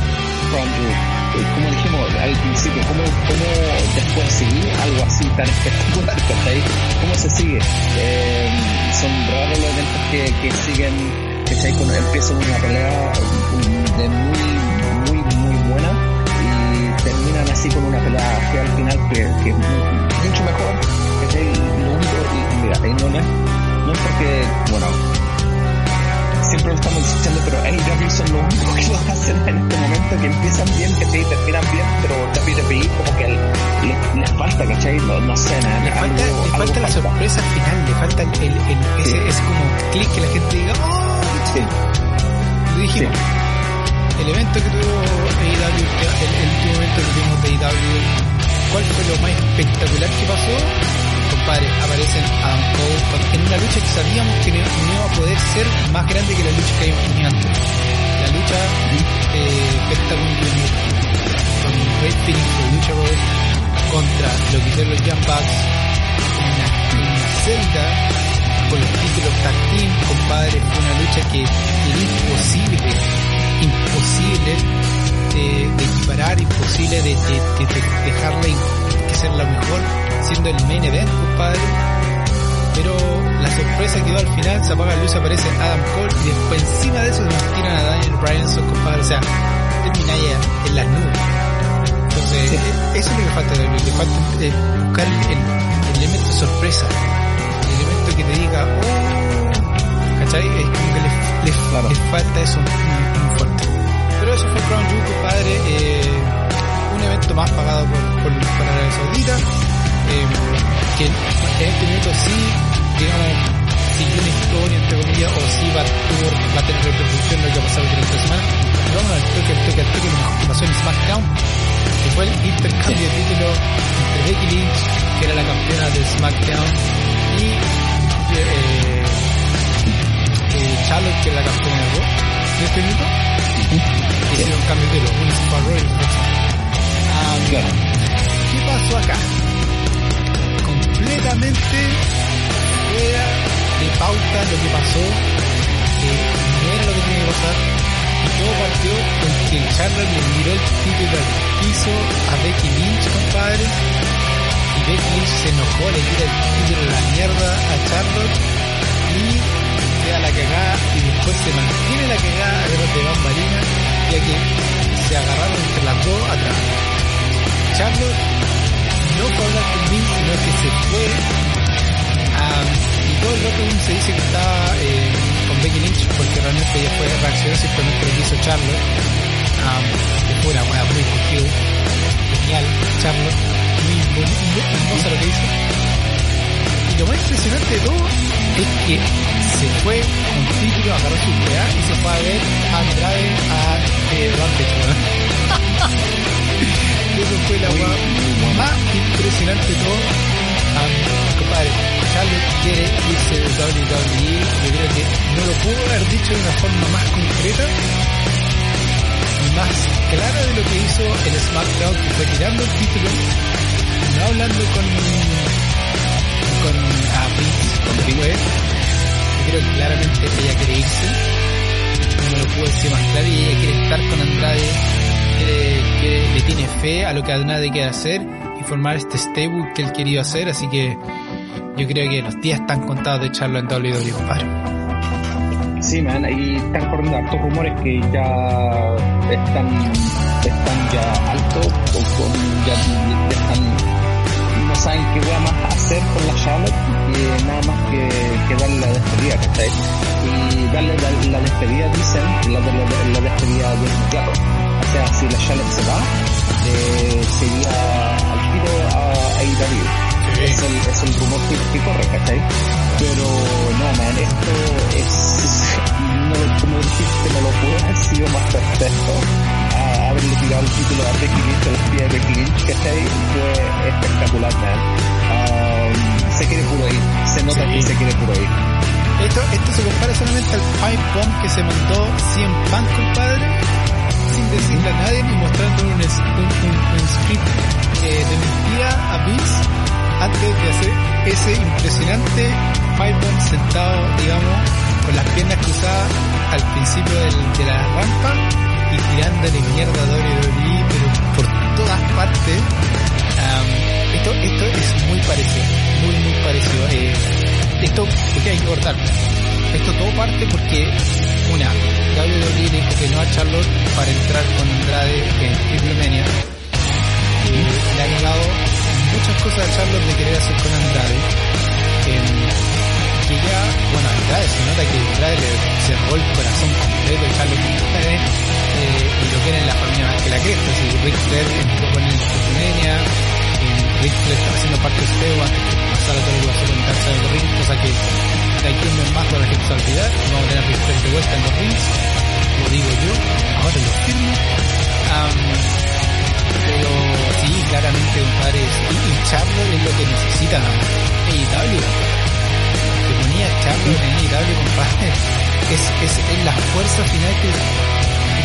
como dijimos al principio cómo, cómo después seguir algo así tan espectacular. ¿cómo se sigue? Eh, son raros los eventos que, que siguen ¿cachai? Cuando empiezan una pelea de muy muy muy buena y terminan así con una pelea que al final que, que es mucho mejor ¿cachai? lo único y mira ahí no no es porque bueno siempre lo estamos diciendo, pero AEW son los únicos que lo hacen en este momento, que empiezan bien, que sí, terminan bien, pero WWE como que les, les falta, ¿cachai? No, no sé, nada. Le falta, algo, le falta la falta. sorpresa al final, le falta el, el, el ese, sí. ese como clic que la gente diga, ¡oh! Sí. Lo dijimos. Sí. El evento que tuvo AEW, el, el último evento que tuvimos de AEW, ¿cuál fue lo más espectacular que pasó? Compadre, aparecen Adam Cole en una lucha que sabíamos que no iba a poder ser más grande que la lucha que habíamos tenido antes. La lucha eh, con Red Phoenix, lucha contra lo que hicieron los Young Bucks en una celda con los títulos tag team, compadre, una lucha que era imposible, imposible de, de equiparar, imposible de, de, de dejarla que ser la mejor siendo el main event, compadre. Pero la sorpresa que dio al final, se apaga la luz, aparece Adam Cole y después encima de eso nos tiran a Daniel Bryanson, compadre. O sea, termina ya en las nubes. Entonces, sí. eso es lo que falta, le falta eh, buscar el, el, el, elemento sorpresa, el elemento que te diga, oh, ¿cachai? Es como que le, le, claro. le falta eso muy, muy, fuerte. Pero eso fue Crown Jewel, compadre, eh, un evento más pagado por, por, por Arabia Saudita eh, que en este minuto sí, digamos, siguió una historia, entre comillas, o sí va, tuvo, va a tener repercusión lo que ha pasado durante la semana. Pero vamos al toque, al toque, al toque, lo que pasó en SmackDown, que fue el intercambio de título entre Becky Lynch, que era la campeona de SmackDown, y eh, eh, Charlotte, que era la campeona de Raw, de este minuto. Hicieron un cambio de título, uno se fue a Raw y. Um, ¿Qué pasó acá? Completamente fuera de pauta lo que pasó, eh, no era lo que tenía que pasar, y todo partió con que Charlotte le miró el título al piso a Becky Lynch, compadre, y Becky Lynch se enojó, le tira el título a la mierda a Charlotte, y queda la cagada, y después se mantiene la cagada de los de bambalina, ya que se agarraron entre las dos atrás. Charlotte no fue hablar sino que se fue y todo el rato se dice que estaba eh, con Becky Lynch porque realmente ella fue reaccionó simplemente lo que hizo Charlotte. Um, que fue una buena muy genial Charlotte muy hermosa lo que hizo. Y lo más impresionante de todo es que se fue con título, agarró su pelea y se fue a ver a Andrade a eh, Rampage, weón. Eso fue la weá más impresionante de todo. Um, compadre, Charlotte quiere irse de WWE, yo creo que no lo pudo haber dicho de una forma más concreta más clara de lo que hizo el SmackDown, que fue tirando el título, no hablando con con a Vince, con creo que claramente ella quiere irse, no lo puedo decir más claro, y ella quiere estar con Andrade, quiere, quiere, le tiene fe a lo que Andrade quiere hacer y formar este stable que él quería hacer, así que yo creo que los días están contados de echarlo en WWE, compadre. Sí, man, y están corriendo hartos rumores que ya están, están ya altos, o con, ya, están no saben qué voy a más hacer con la Charlotte y nada más que, que darle la despedida, ¿cachai? Y darle la, la despedida, dicen, la, la, la, despedida de inmediato. O sea, si la Charlotte se va, eh, sería al tiro a AEW. Sí. Es, el, es el rumor que, que corre, ¿cachai? Pero no, man, esto es, no, como dijiste, no lo pudo haber sido más perfecto haberle tirado el título a Becky Lynch a los pies de Becky Lynch, ¿cachai? Fue espectacular, man. Um, se quiere puro ir, se nota sí. que se quiere puro ir. Esto, esto se compara solamente al pipe bomb que se mandó 100 pan, compadre, sin decirle a nadie ni mostrando un, script eh, de mentira a Vince antes de hacer ese impresionante pipe bomb sentado, digamos, con las piernas cruzadas al principio de la rampa y tirándole mierda a WWE, pero por todas partes. Esto, esto es muy parecido, muy, muy parecido. Eh, esto, porque hay que cortar. Esto todo parte porque, una, WWE le dijo que no a Charlotte para entrar con Andrade en Triple le ha negado muchas cosas a Charlotte de querer hacer con Andrade. Que ya, bueno, Andrade se nota que Andrade le cerró el corazón completo de Charlotte eh, y lo quieren la familia más que la cresta. Si Rick Flair entró con eh, Rick Flair está haciendo parte de este antes que pasara todo lo que pasó con of the Ring, cosa que aquí en más para la gente se olvidar. Vamos a tener a de en los rings, lo digo yo, ahora lo firmo. Pero sí, claramente, compadre, y, y Charlotte es lo que necesita AEW. Que ponía Charlotte en AEW, compadre, es, es, es la fuerza final que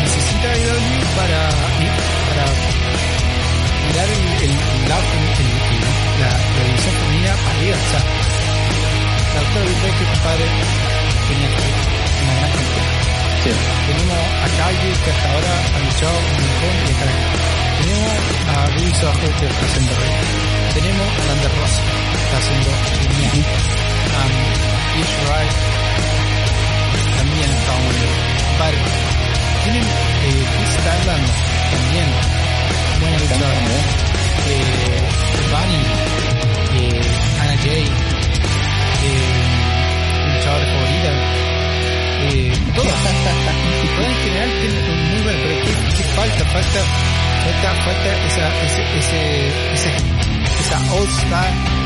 necesita AEW para, para mirar el, el, el, el, la, la división femenina para arriba. O sea, la doctora Vilbeck, compadre, tenía que una gran cantidad. Sí. Tenemos a Kaiju, que hasta ahora ha luchado un montón y está Tenemos a Ruby Soho, que está haciendo rey. Tenemos a Lander Rosa, que está haciendo genial. Um, Ish Wright también está muy bien. Tienen eh, Chris Styland también, buena luchadora. Eh, Bunny, eh, Anna Jay, eh, luchadora favorita. Eh, todas, todas en general tienen muy buena, pero ¿qué, qué falta? Falta, falta, falta esa, ese, ese, esa, esa All Star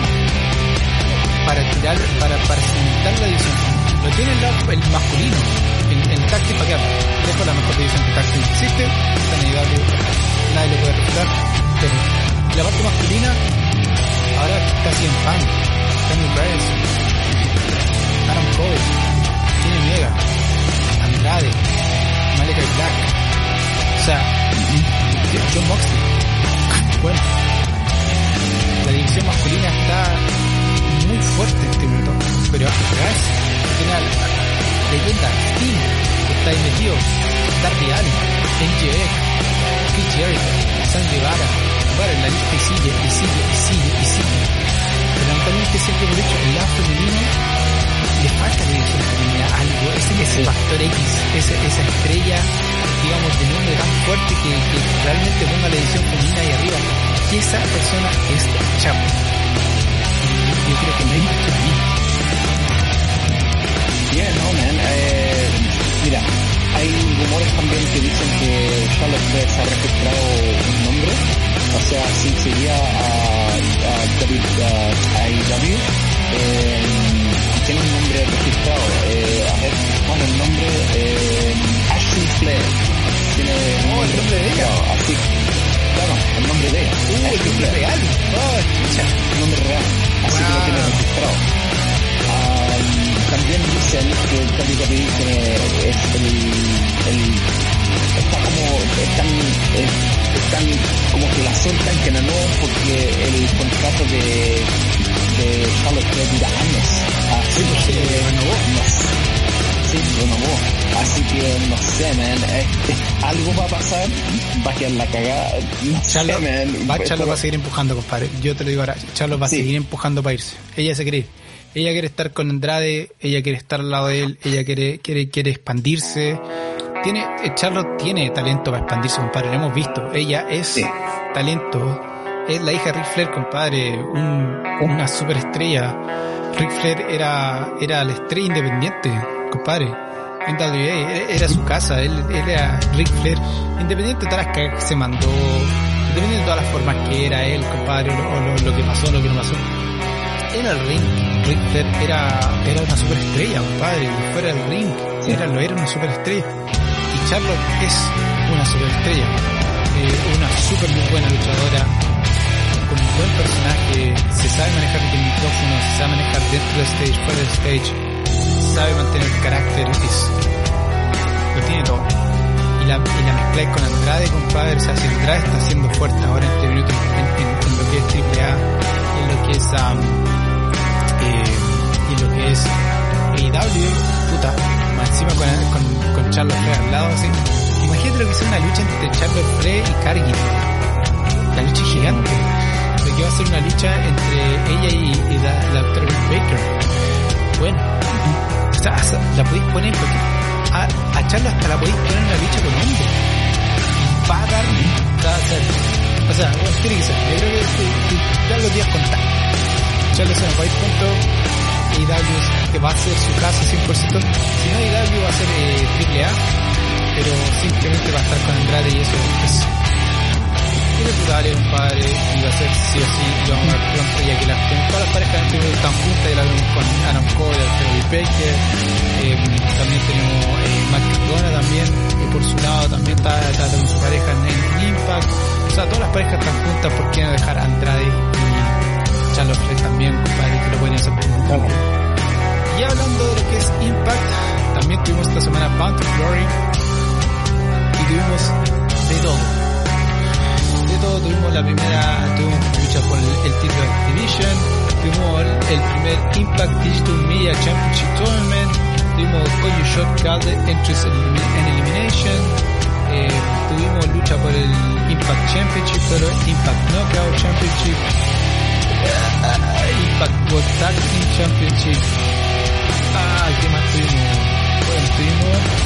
para tirar, para, para cimentar la división. Lo tiene el, el masculino, en, en táctil para que dejo la mejor división que existe, está en IW, nadie lo puede refutar, pero la parte masculina ahora está así en pan, Kenny Price, Adam Cole, Kenny Omega, Andrade, Malachi Black, o sea, John Moxley, bueno, la división masculina está muy fuerte este minuto. Pero atrás tiene a la leyenda Sting, que está ahí metido, Darby Allin, NJX, Chris Jericho, San Guevara, bueno, la lista y sigue, y sigue, y sigue, y sigue. Pero lamentablemente siempre hemos dicho, el lado femenino le falta dirección algo, ese, ese factor X, ese, esa estrella, digamos, de nombre tan fuerte que, que realmente ponga la edición femenina ahí arriba. Y esa persona es Chapo. Yo creo que no hay más que. Yeah, no, man. Eh, mira, hay rumores también que dicen que Charlotte Flair se ha registrado un nombre. O sea, si sería a, a, eh, tiene un nombre registrado. Eh, a ver, pone el nombre eh, Ashley Flair. Tiene Oh, el nombre de ella. Así, claro, el nombre de ella. Uh, el nombre Flair. real. Oh, escucha. El nombre real. Así que lo tiene registrado. Ah, también dicen que el WWE tiene es el, el está como están es- están como que la sueltan que no porque el contrato de de Flair dura años así sí, que renovó. no sé. sí renovó así que no sé man eh, eh, algo va a pasar va a quedar la cagada no sé Charlo, man va, Charlo Pero- va a seguir empujando, compadre. Yo te lo digo ahora. Charlo va a seguir empujando para irse. Ella se quiere ir. Ella quiere estar con Andrade, ella quiere estar al lado de él, ella quiere, quiere, quiere expandirse. Tiene, eh, Charlotte tiene talento para expandirse, compadre. Lo hemos visto. Ella es Sí. talento. Es la hija de Ric Flair, compadre. Un, una superestrella. Ric Flair era, era la estrella independiente, compadre. En WA, era- su casa, él, él era Ric Flair, independiente de todas las que se mandó, independiente de todas las formas que era él, compadre, o lo, que pasó, lo que no pasó. Era el ring, Ric Flair era, era una superestrella, compadre, fuera del ring, era, lo era una superestrella. Y Charlotte es una superestrella, eh, una super muy buena luchadora, con un buen personaje, se sabe manejar el micrófono, se sabe manejar dentro del stage, fuera del stage, sabe mantener el carácter, es, lo tiene todo. Y la, y la mezcláis con Andrade, compadre, o sea, si Andrade está siendo fuerte ahora en este minuto en, lo que es AAA, en lo que es, am, eh, en lo que es AEW, puta, más encima con, con, con Charlotte Flair al lado, así. Imagínate lo que es una lucha entre Charlotte Flair y Cargill. La lucha gigante. Va a ser una lucha entre ella y, la, la doctora Baker. Bueno, o la podéis poner porque a, a Charlotte hasta la podéis poner en una lucha con hombre. Va a dar, o sea, bueno, tiene que ser. Yo creo que, que, los días contar. Charlotte se nos va a ir punto. AEW que va a ser su casa 100%. Si no AEW va a ser eh, AAA, pero simplemente va a estar con Andrade y eso es tiene su dale, compadre, y va a ser sí o sí, ver pronto, ya que las, todas las parejas tenido están juntas, y la vemos con Adam Cole, Alfredo Baker, eh, también tenemos eh, Matt también, que por su lado también está, está con su pareja en, Impact, o sea, todas las parejas están juntas, ¿por qué no dejar a Andrade y Charlotte Flair también, compadre, que lo pueden hacer un tiempo? Y hablando de lo que es Impact, también tuvimos esta semana Bound of Glory, y tuvimos de todo tuvimos la primera, tuvimos lucha por el, título Activision, tuvimos el, primer Impact Digital Media Championship Tournament, tuvimos Koyu Shot Entries en, Elimination, eh, tuvimos lucha por el Impact Championship, pero Impact Knockout Championship, Impact World Tag Team Championship, ah, ¿qué más tuvimos? Bueno, tuvimos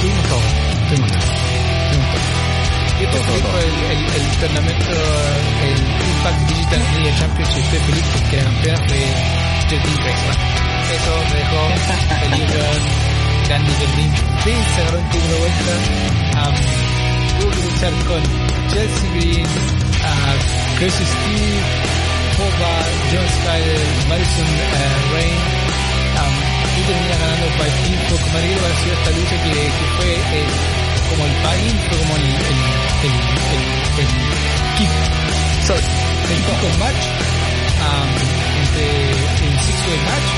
Tuvimos todo, tuvimos tuvimos. Y esto Todo, todo. el, el, el tornamento, el Impact Digital Media Championship, estoy feliz porque la campeona fue Grace. Bueno, eso me dejó feliz, weón. Grande Jordyn. Fin se agarró un título de vuelta. Um, tuvo que luchar con Chelsea Green, uh, Crazy Steve, Popa, John Skyler, Madison uh, Rain, um, y termina ganando by pinfall. Como a mí me pareció esta lucha que, que fue eh, como el buy-in, fue como el, el, el, el, el kick, sorry, el kick match um, entre el six-way match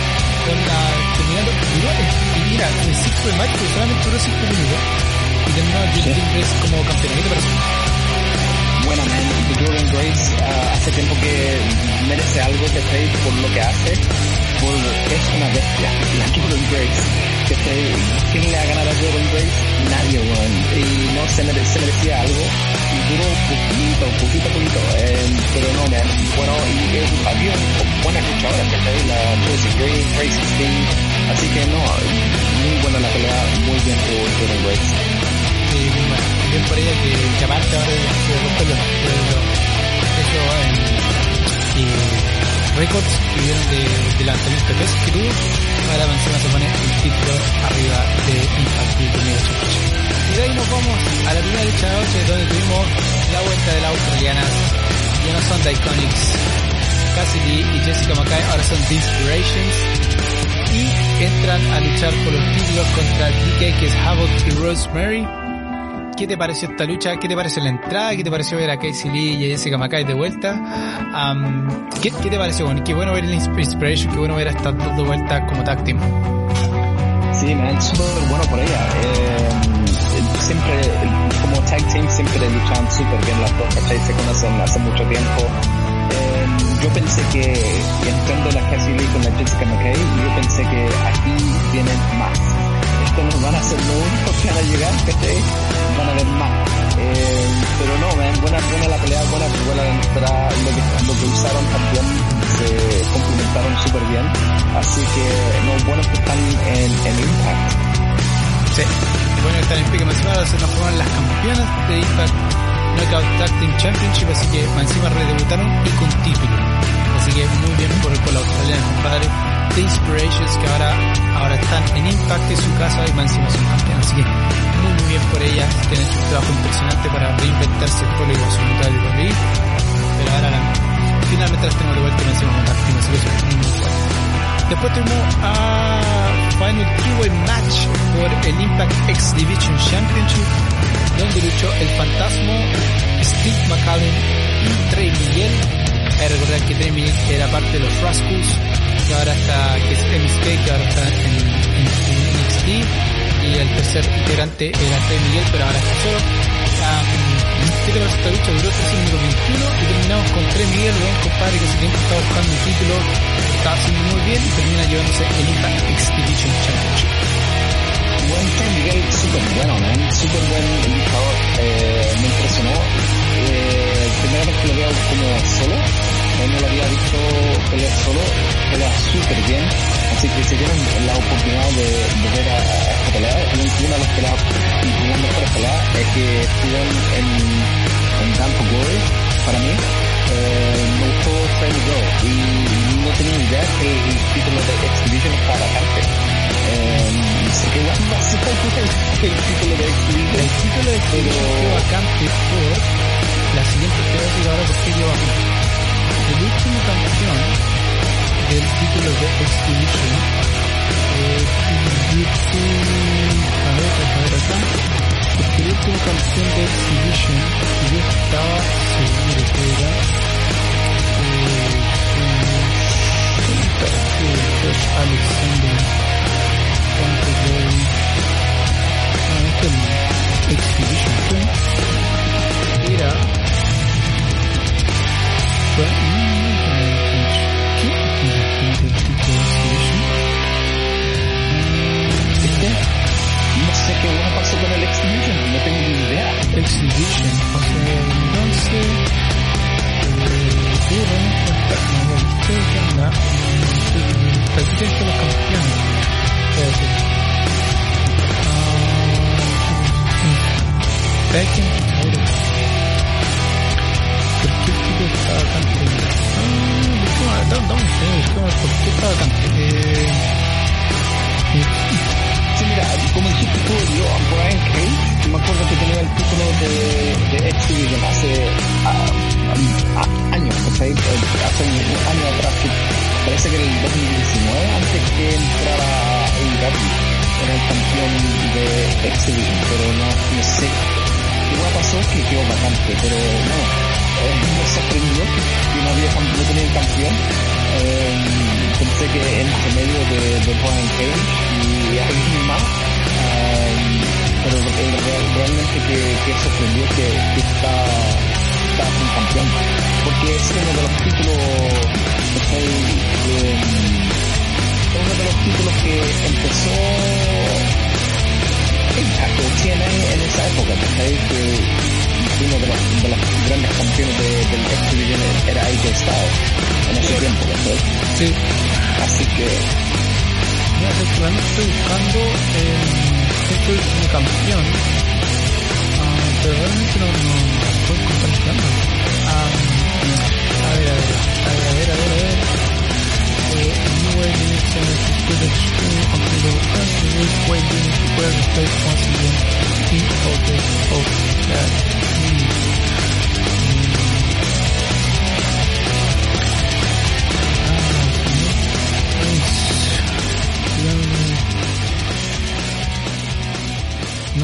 con la terminando y mira el six-way match que solamente duró 5 minutos y terminó Jim Grace como campeón. ¿Qué te parece? Buena, man. Jordan Grace, ah, hace tiempo que merece algo, ¿cachai? Por lo que hace, por, es una bestia. La Jordan Grace, ¿cachai? ¿Quién le ha ganado a Jordan Grace? Nadie, weón. Y no se, mere, se merecía algo. Y duró poquito, poquito, poquito. Eh, pero no, man. Bueno, y eh, había buenas luchadoras, ¿cachai? La Tracy Green, Tracy Sting. Así que no, muy buena la pelea, muy bien por Jordan Grace. Sí, bueno, bien por ella que, aparte ahora de, los, de, los, esos eh, récords que vieron de, de de peso que tuvo, ahora encima se pone el título arriba de Championship. Y de ahí nos vamos a la primera lucha de noche donde tuvimos la vuelta de las australianas, ya no son The Iconics, Cassidy y Jessica Mackay ahora son The Inspirations y entran a luchar por los títulos contra DK que es Havoc y Rosemary ¿Qué te pareció esta lucha? ¿Qué te pareció la entrada? ¿Qué te pareció ver a Casey Lee y a Jessica Mackay de vuelta? ¿qué, ¿qué, te pareció? Bueno, qué bueno ver el Inspiration, qué bueno ver a estas dos de vuelta como tag team. Sí, man, súper bueno por ella. Eh, siempre, como tag team, siempre luchan súper bien las dos, ¿cachai? Se conocen hace mucho tiempo. Eh, yo pensé que, entrando la Casey Lee con la Jessica Mackay, yo pensé que aquí vienen más esto no van a ser los únicos que van a llegar, ¿cachai? Van a haber más. Eh, pero no, man, buena, buena la pelea, buena, buena la entrada, lo que, que usaron también se complementaron súper bien. Así que, no, buenos que están en, en Impact. Sí, bueno, están en pique más se fueron las campeonas de Impact Knockout Tag Team Championship, así que encima redebutaron y con título. Así que muy bien por, por la australiana, compadre. The Inspirations que ahora, ahora están en Impact en su casa y más encima son campeones. Así que muy muy bien por ellas, que han hecho un trabajo impresionante para reinventarse el polo y mitad del WWE. Pero ahora la, finalmente las tengo de vuelta y me encima con tag team, así que eso es muy muy. Después tuvimos a Final Two-Way Match por el Impact X Division Championship, donde luchó el fantasma Steve McCallum y Trey Miguel. Hay que recordar que Trey Miguel era parte de los Rascals, ahora está, que es MSK, que ahora está en, en, en NXT, y el tercer integrante era Trey Miguel, pero ahora está solo. Um, ¿Qué te parece esta lucha? Duró 3 minutos 21 y terminamos con Trey Miguel, un compadre que ese tiempo estaba buscando un título, estaba haciendo muy bien y termina llevándose el Impact X Division Championship. Buen Trey Miguel, súper bueno, man, súper buen luchador, eh, me impresionó. Eh, primera vez que lo veo como solo, no lo había visto pelear solo, pelea súper bien, así que si tienen la oportunidad de, de ver a, a esta pelea, una de las peleas, una mejores peleas es que estuvieron en, en Campo Glory, para mí, eh, me gustó Trey Go y no tenía idea que el título de X Division estaba vacante. Eh, sé que a ser el título de X Division. El título de Division quedó vacante por la siguiente, te voy a decir ahora por qué el último campeón del título de Exhibition eh, a ver, a ver campeón de Exhibition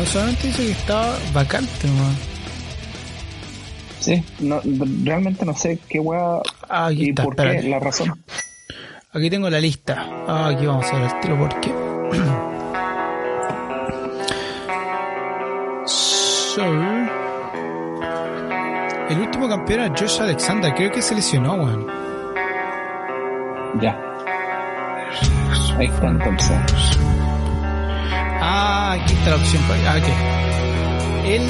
solamente dice que estaba vacante, man. sí, no, realmente no sé qué hueá Ah, y está, por qué, la razón. Aquí tengo la lista. Ah, aquí vamos a ver el tiro porque. so. El último campeón era Josh Alexander. Creo que se lesionó, weón. Ya. Ahí está entonces. Ah, aquí está la opción. para- Ah, ok. Él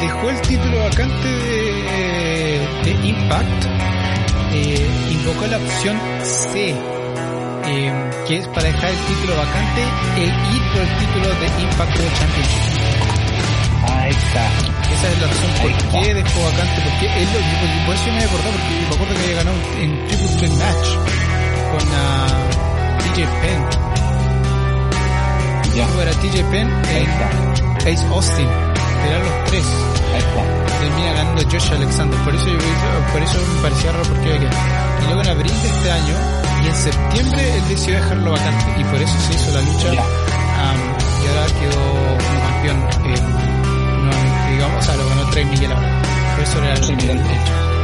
dejó el título vacante de, de Impact. eh, invocó la opción C, eh, que es para dejar el título vacante e ir por el título de Impact World Championship. Ahí está. Esa es la razón por qué dejó vacante, porque él lo, por- por eso yo me acordado, porque me acuerdo que había ganado en Triple Threat Match con ah, TJ Penn. Ya. Era TJ Penn está. Ace Austin. Eran los tres. Ahí está. Termina ganando Josh Alexander. Por eso, yo, por eso me parecía raro porque había. Y luego en abril de este año y en septiembre él decidió dejarlo vacante. Y por eso se hizo la lucha. Ya. y ahora quedó como campeón. eh, nuevamente, digamos, o sea, lo ganó 3 Miguel ahora. Por eso era el, Sí, el.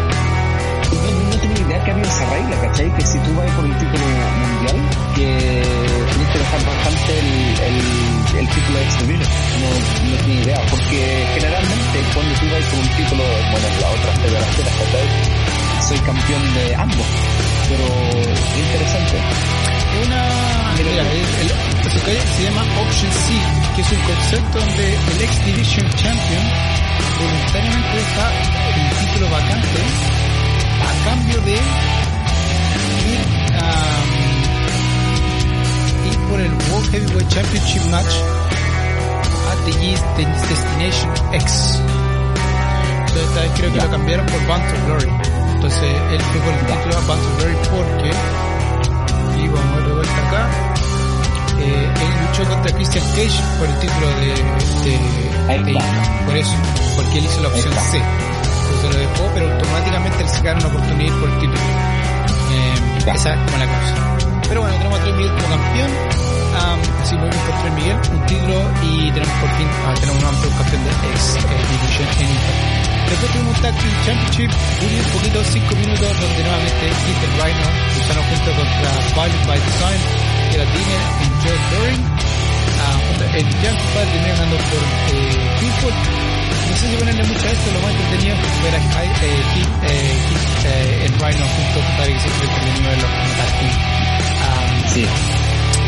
No, no tengo idea que había esa regla, ¿cachai? Que si tú vas por un título mundial, que tienes que dejar bastante el, el, el título de X-Division. No, no tengo idea, porque generalmente cuando tú vas por un título, bueno, en la otra federación, ¿cachai? Soy campeón de ambos. Pero interesante. Una, Mira, el, el- se, llama Option C, que es un concepto donde el X Division Champion voluntariamente deja el título vacante a cambio de ir, am, ir por el World Heavyweight Championship match at the East Destination X. Entonces esta vez creo que lo cambiaron por to Glory. Entonces él fue por el título a to Glory porque y vamos a ver de vuelta acá. Eh, él luchó contra Christian Cage por el título de, de, de por eso, porque él hizo la opción Ahí Entonces lo dejó, pero automáticamente le sacaron una oportunidad por el título. Eh, esa es como la cosa. Pero bueno, tenemos a Trey Miguel como campeón. am, así muy bien por Trey Miguel, un título y tenemos por fin, ah, tenemos un amplio campeón de X eh, Division en Impact. Después tuvimos un Tag Team Championship, un poquito, 5 minutos, donde nuevamente Keith and Rhino lucharon junto contra Violent by Design, que era Diner y Joe Doring. Ah, junto- el Young Padre terminó ganando por eh. No sé si ponerle mucho a esto, lo más entretenido es ver a Kai- eh, Keith, eh, Keith eh, and Rhino juntos, para que siempre entretenido como Tag Team. Ah, Sí.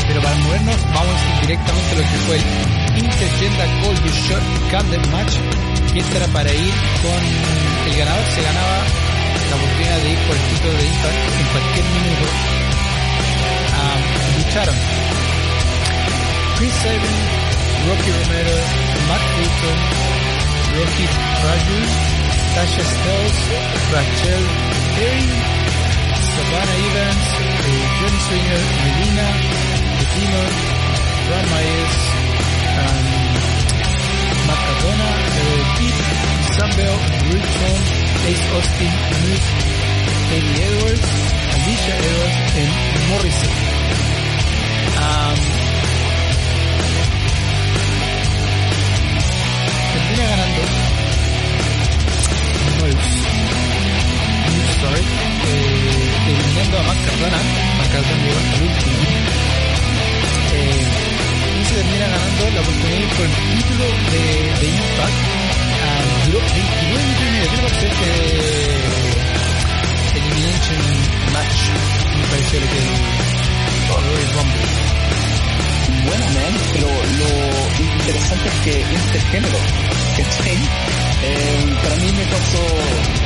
pero para movernos, vamos directamente a lo que fue el Intergender Gold You Shot Candle Match, que este era para ir con el ganador, se ganaba la oportunidad de ir por el título de Impact en cualquier minuto. Ah, lucharon Chris Sabin, Rocky Romero, Matt Fulton, Rosie Brazil, Tasha Stills, Rachel Perry, Savannah Evans, Jim Swinger, Melina, Fatima, Ron Myers, um, Macadona, Pete, Samuel, Rick Jones, Ace Austin, Nick, Eddie Edwards, Alicia Edwards, and Morrison. Um, España ganando. Muy sorry. Eh, eliminando a Matt Cardona. Matt Cardona el último. Eh, y se termina ganando la oportunidad por el título de, de Impact. Uh, duró 29 millones de dólares este Elimination Match. Me pareció lo que el Rumble bueno, man, pero lo interesante es que este intergénero eh, para mí me pasó,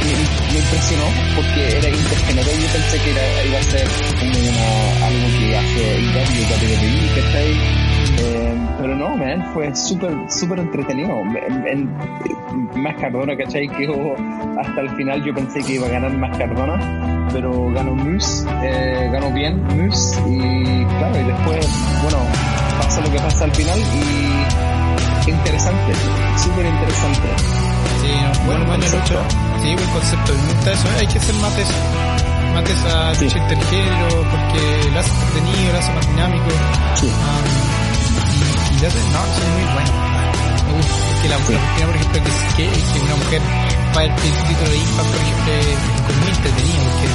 me, impresionó porque era intergénero yo pensé que era, iba a ser una, algo que hace IW, WWE, ¿cachai? Eh, pero no, man, fue súper, súper entretenido. más Cardona, ¿cachai? Que hasta el final yo pensé que iba a ganar más Cardona, pero ganó Moose, eh, ganó bien Moose y claro, y después, bueno, pasa lo que pasa al final y interesante, súper interesante. Sí, no, bueno, buena lucha. Sí, buen concepto. Me gusta eso. Hay que hacer más de eso. Más de esa lucha intergénero porque la hace entretenido, la hace más dinámico. Sí. Um, y, y la hace, no, eso es muy bueno. Me gusta. Que la, sí. la por ejemplo, que, que, una mujer va el título de Impact, por ejemplo, es muy entretenido porque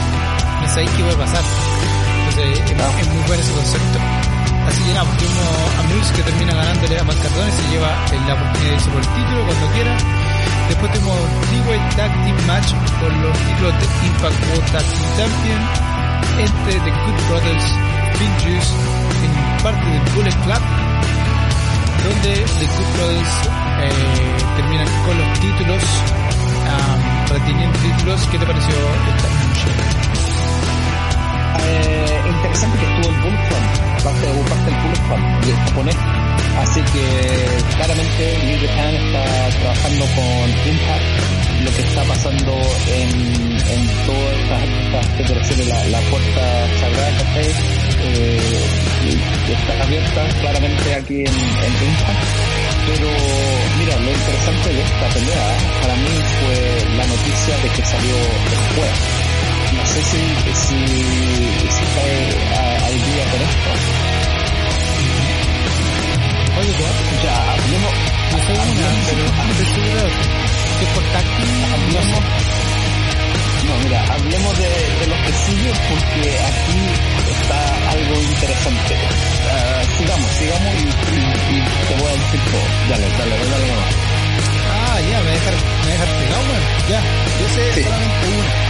no sabéis qué puede pasar. Entonces, no. es, es muy bueno ese concepto. Así nada, tuvimos a Moose que termina ganándole a Matt Cardone, se lleva la oportunidad de irse por el título cuando quiera. Después tenemos Freeway Tag Team Match por los títulos de Impact World Tag Team Champion entre The Good Brothers, Finn en parte del Bullet Club, donde The Good Brothers eh, terminan con los títulos, um, reteniendo títulos. ¿Qué te pareció esta lucha? Eh, interesante que estuvo el Bullet Club, parte, parte del Bullet Club, del japonés Así que claramente New Japan está trabajando con Impact, lo que está pasando en, en todas estas, federaciones, la, puerta sagrada café eh, está abierta claramente aquí en, en Impact. Pero mira, lo interesante de esta pelea para mí fue la noticia de que salió después. No sé si, si, si cae al día con esto Oye, ya, ya hablemos, yo soy una, pero antes de que por hablemos, no, mira, hablemos de, de lo que sigue porque aquí está algo interesante. Uh, sigamos, sigamos y, y, y, te voy a decir todo. Dale, dale, dale nomás. Ah, ya, me dejar, me dejar pegado, bueno, ya, yo sé sí. solamente una, eh,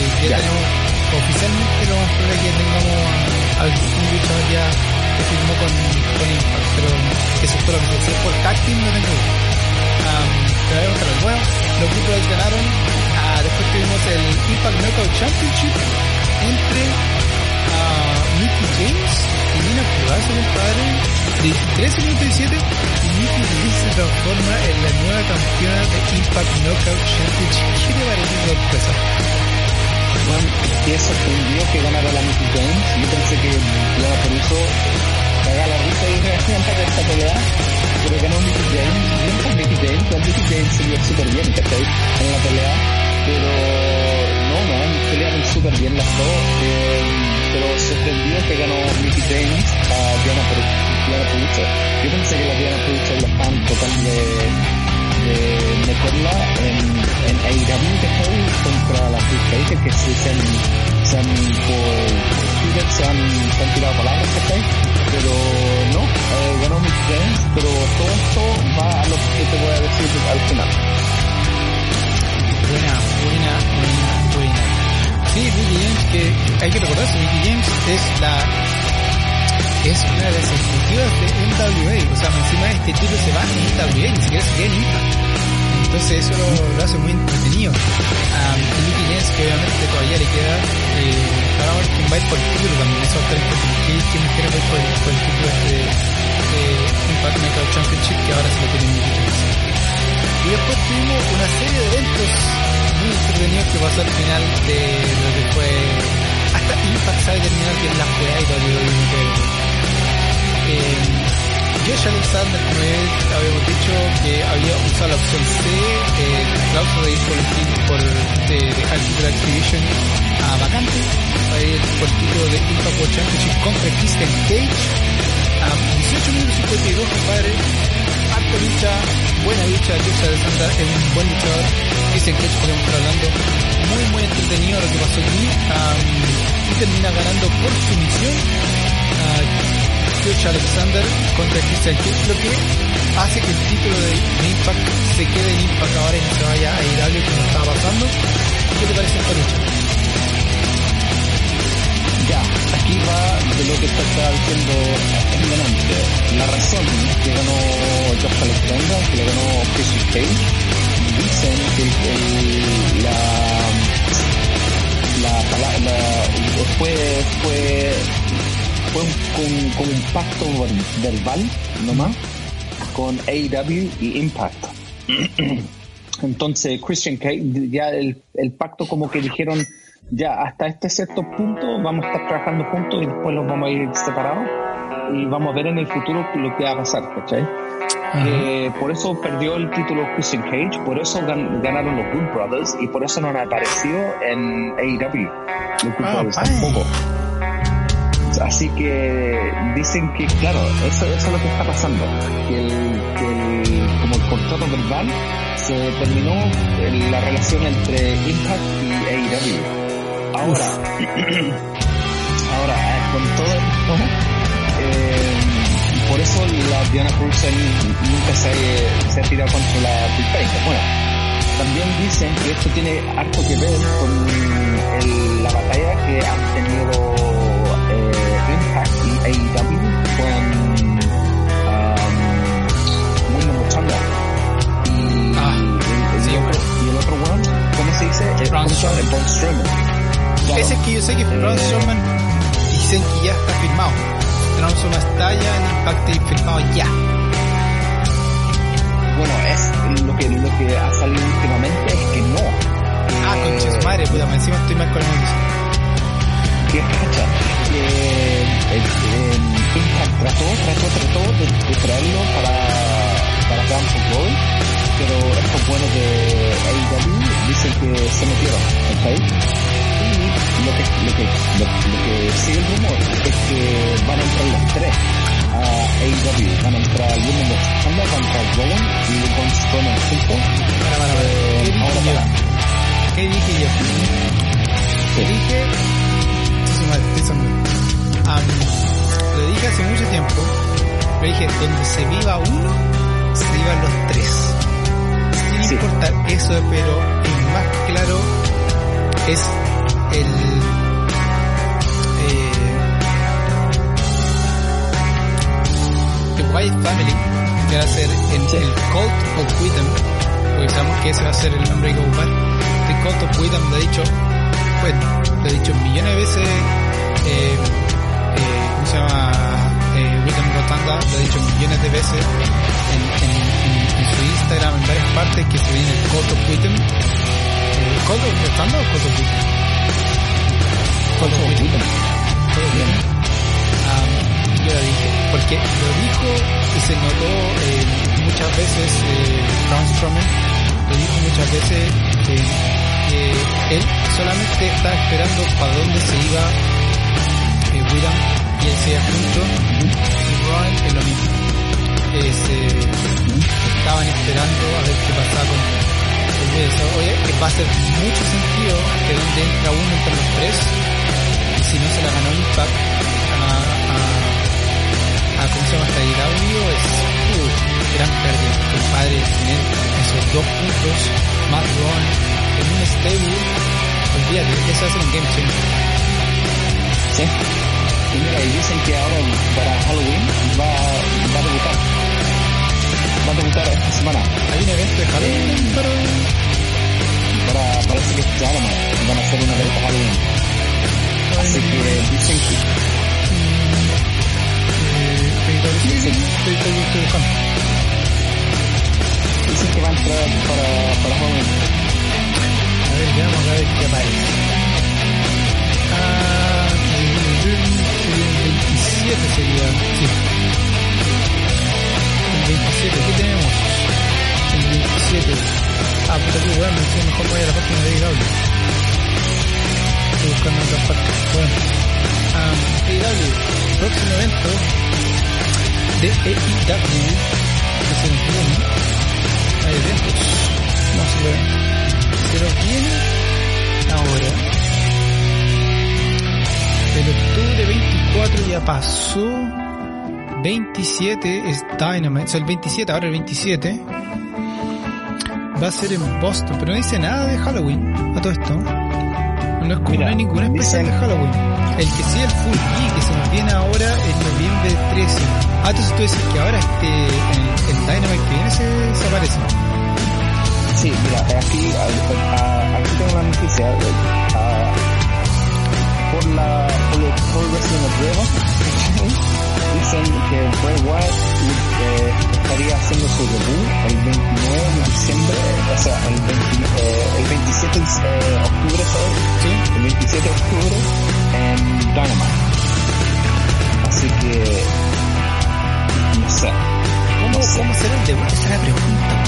ya, ya, tenemos, oficialmente lo más probable que tengamos algún luchador ya que firmó con, con Impact, pero eso es todo lo que sé. por táctil no tengo um, pero a ver. Bueno, los grupos ganaron. Uh, después tuvimos el Impact Knockout Championship entre uh, Mickey James y Nina Purazo, compadre, de 13 minutos y 7. Y Mickey James se transforma en la nueva campeona de Impact Knockout Championship. ¿Qué te parece sorpresa? Bueno, que sorprendió que ganara la. Yo pensé que la risa y reaccionar de esta pelea. Pero ganó James se súper bien. En la pelea. Pero no, no, pelearon súper bien las dos. Eh, pero sorprendió que ganó Mickey James a Diana. Yo pensé que la Diana la estaban tratando de, de meterla en, en ¿cachai? Contra la Fish que se, se han, se han por se han, se han tirado palabras. Pero no, eh, ganó Mickey James, pero todo esto va a lo que te voy a decir al final. Buena, buena, buena, buena. Sí, Mickey James, que hay que recordarse, Mickey James es la es una de las ejecutivas de NWA, o sea, encima de este título se va en NWA, ni siquiera se queda en Impact. Entonces eso lo, lo, hace muy entretenido. Um, Mickey James, que obviamente todavía le queda, eh, ahora ver quién va a ir por el título también, eso va a estar importante. ¿Quién quiere ir por, por el título de, de Impact Knockout Championship, que ahora se lo tiene Mickey James. Y después tuvimos una serie de eventos muy entretenidos que pasó al final de lo que fue hasta Impact sabe terminar bien la juega y todavía lo eh, Josh Alexander, como ya habíamos dicho, que había usado la opción C, eh, cláusula de ir por el por de dejar el título de Activision a vacante, para el título de Impact World Championship contra Christian Cage. A 18 minutos 52, compadre. Harta lucha, buena lucha, Josh Alexander es un buen luchador. Christian Cage, podemos estar hablando, muy muy entretenido lo que pasó aquí. Um, y termina ganando por sumisión. Uh, Alexander contra Christian Cage, lo que hace que el título de Impact se quede en Impact ahora y no se vaya a algo como estaba pasando. ¿Qué te parece esta lucha? Ya, aquí va de lo que está diciendo La razón que ganó Josh Alexander, que le ganó Christian Cage, dicen que el, la, la, palabra fue, fue, fue con, un pacto verbal nomás con AEW y Impact. Entonces Christian Cage, ya el, el pacto como que dijeron ya hasta este cierto punto vamos a estar trabajando juntos y después los vamos a ir separados y vamos a ver en el futuro lo que va a pasar, ¿cachai? Eh, por eso perdió el título Christian Cage, por eso ganaron los Good Brothers y por eso no han aparecido en AEW. Los Good ah, Brothers tampoco. Así que dicen que, claro, eso, eso, es lo que está pasando. Que, el, que como el contrato verbal se terminó la relación entre Impact y AEW. Ahora, ahora, eh, con todo esto, eh, por eso la Diana Cruisen nunca se, se, ha tirado contra la Big Bueno, también dicen que esto tiene harto que ver con la batalla que han tenido eh, Impact y AEW con um, William. Y, ah, el, sí, otro, y el otro one, ¿cómo se dice? El Braun Strowman. Ese es que yo sé que Braun Strowman dicen que ya está firmado. Strowman está ya en Impact firmado ya. Bueno, es lo que, lo que ha salido últimamente es que no. ah, con su madre, puta, encima estoy mal con el. Que cacha, que eh, trató, trató, trató de, de traerlo para, para Campo Gold, pero estos buenos de AEW dicen que se metieron, ¿ok? lo que, lo que, lo, que sigue el rumor es que van a entrar los tres a AEW. Van a entrar Women de Chanda, van a entrar Rowan y Von Strowman juntos. Para, para, para. Eh, ahora para. ¿Qué dije dije? lo dije hace mucho tiempo. Lo dije, donde se viva uno, se vivan los tres. Sin sí. importar eso, pero el más claro es el eh, The White Family que va a ser el, el Cult of Witham porque sabemos que ese va a ser el nombre que va a ocupar The Cult of Witham lo he dicho pues lo he dicho millones de veces eh, eh, ¿cómo se llama? Eh, Witham Rotanda lo he dicho millones de veces en, en, en, su Instagram en varias partes que se viene el Cult of Witham eh, ¿Cult of Rotanda o Cult of Witham? todo bien. yo lo dije, porque lo dijo y se notó eh, muchas veces eh, lo dijo muchas veces eh, que él solamente estaba esperando para dónde se iba eh, William y él se y Ron es lo mismo. estaban esperando a ver qué pasaba con eso. Oye, que va a hacer mucho sentido que donde entra uno entre los tres si no se la ganó Impact a, a, a ¿cómo se llama esta IW? Es uh, gran pérdida. El padre tener esos dos puntos, más Ron, en un stable, olvídate, eso a ser un game changer. Sí. Y mira, y dicen que ahora para Halloween va, va a debutar. Va a debutar esta semana. Hay un evento de Halloween para... Para, parece que ya van a hacer un evento de Halloween. Así que dicen que... Dicen, dicen que va a entrar para, para joven. A ver, veamos a ver qué aparece. 27 sería, sí. El 27, ¿qué tenemos? El 27. Ah, puta que bueno, mejor voy a la página de Gable estoy buscando en partes. Bueno, um, AEW, próximo evento de AEW, que se nos. Hay eventos, no se. Se nos viene ahora. El octubre 24 ya pasó. 27 es Dynamite, o sea, el 27, ahora el 27 va a ser en Boston, pero no dice nada de Halloween a todo esto. No, es como, no hay ninguna especial de Halloween. El que sí, el Full Geek, que se nos viene ahora en noviembre 13. Ah, entonces tú dices que ahora este, el, el Dynamite que viene se, se aparece. Sí, mira, aquí, aquí tengo la noticia. Uh, por la por el Pro Wrestling Observer dicen que Bray Wyatt eh, estaría haciendo su debut el 29 de diciembre, o sea, el, 20, eh, el 27 de eh, octubre. Sí. El 27 de octubre en Dynamite. Así que, no sé. ¿Cómo, No sé. ¿Cómo será el debut? Esa es la pregunta.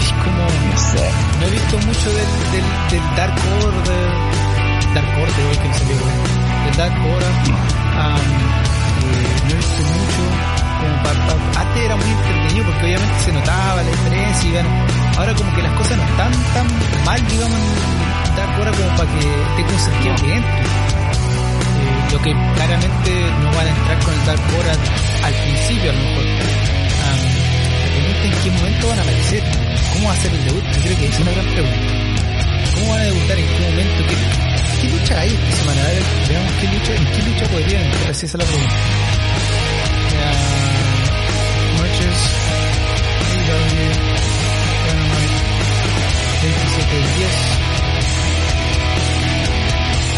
Es como... No sé. No he visto mucho del, del, del Dark Order. Dark hoy que me salió. Del Dark Order. Um, no he visto mucho. Como para, antes era muy entretenido porque obviamente se notaba la diferencia y bueno, ahora como que las cosas no están tan mal, digamos, en Dark Order como para que tenga un sentido que entre. Eh, lo que claramente no van a entrar con el Dark Order al principio a lo mejor. Um, en qué momento van a aparecer. ¿Cómo va a ser el debut? Yo creo que es una gran pregunta. ¿Cómo van a debutar? ¿En qué momento? ¿Qué, qué lucha hay esta semana? A ver, veamos qué lucha, en qué lucha podrían entrar. Así esa es la pregunta. Ya, Matches, AEW, Dynamite, 27 del 10.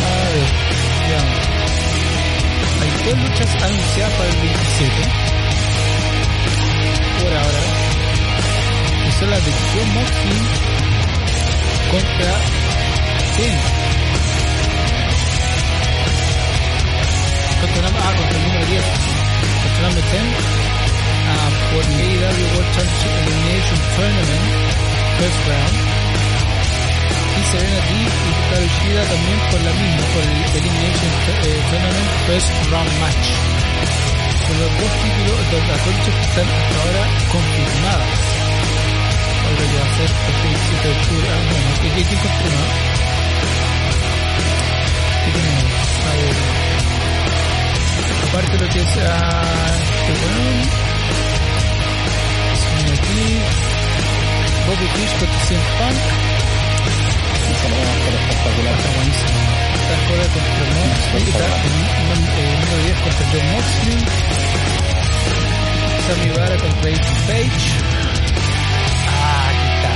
A ver, veamos. Hay dos luchas anunciadas para el 27. Por ahora. Que son las de John Moxley contra Ken. El num- ah, contra el número 10. Contra el número 10. ah, por AEW World Championship Elimination Tournament. First round. Y Serena Deeb y también por la misma, por el Elimination eh, Tournament First Round Match. Con los dos títulos, dos luchas que están hasta ahora confirmadas. Ahora que va a ser el 27 de octubre. Ah, bueno, ¿qué, qué, qué confirma? ¿Qué tenemos? A ver. Aparte lo que es ah, este weón. Son aquí. Bobby Fish contra CM Punk. Esa no va a estar espectacular. Está buenísimo. Está Cora contra Moxley. Está el, el, el número 10 contra John Moxley. Sammy Vara contra Ethan Page. Ah, aquí está.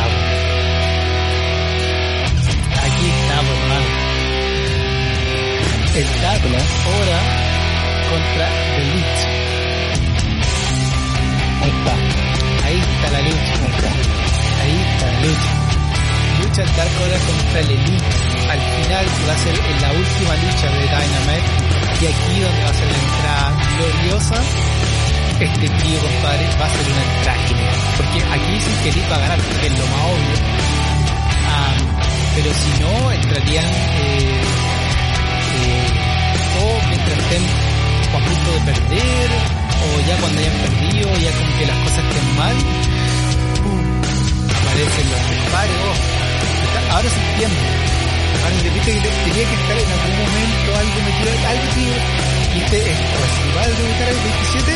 Aquí estamos, hermano. El Dark ahora contra The Elite. Ahí está, Ahí está la lucha. ahí está. Ahí está la lucha. Lucha Dark contra el Elite. Al final va a ser la última lucha de Dynamite. Y aquí donde va a ser la entrada gloriosa. Este tío, compadre, va a ser una entrada. Porque aquí dicen que Elite va a ganar, es lo más obvio. Pero si no, entrarían eh, eh, o mientras estén a punto de perder, o ya cuando hayan perdido, ya como que las cosas estén mal, ¡pum! aparecen los disparos. oh, Ahora se entiende. Ahora que te- tenía que estar en algún momento algo metido, algo que y este es, o si va a debutar el 27,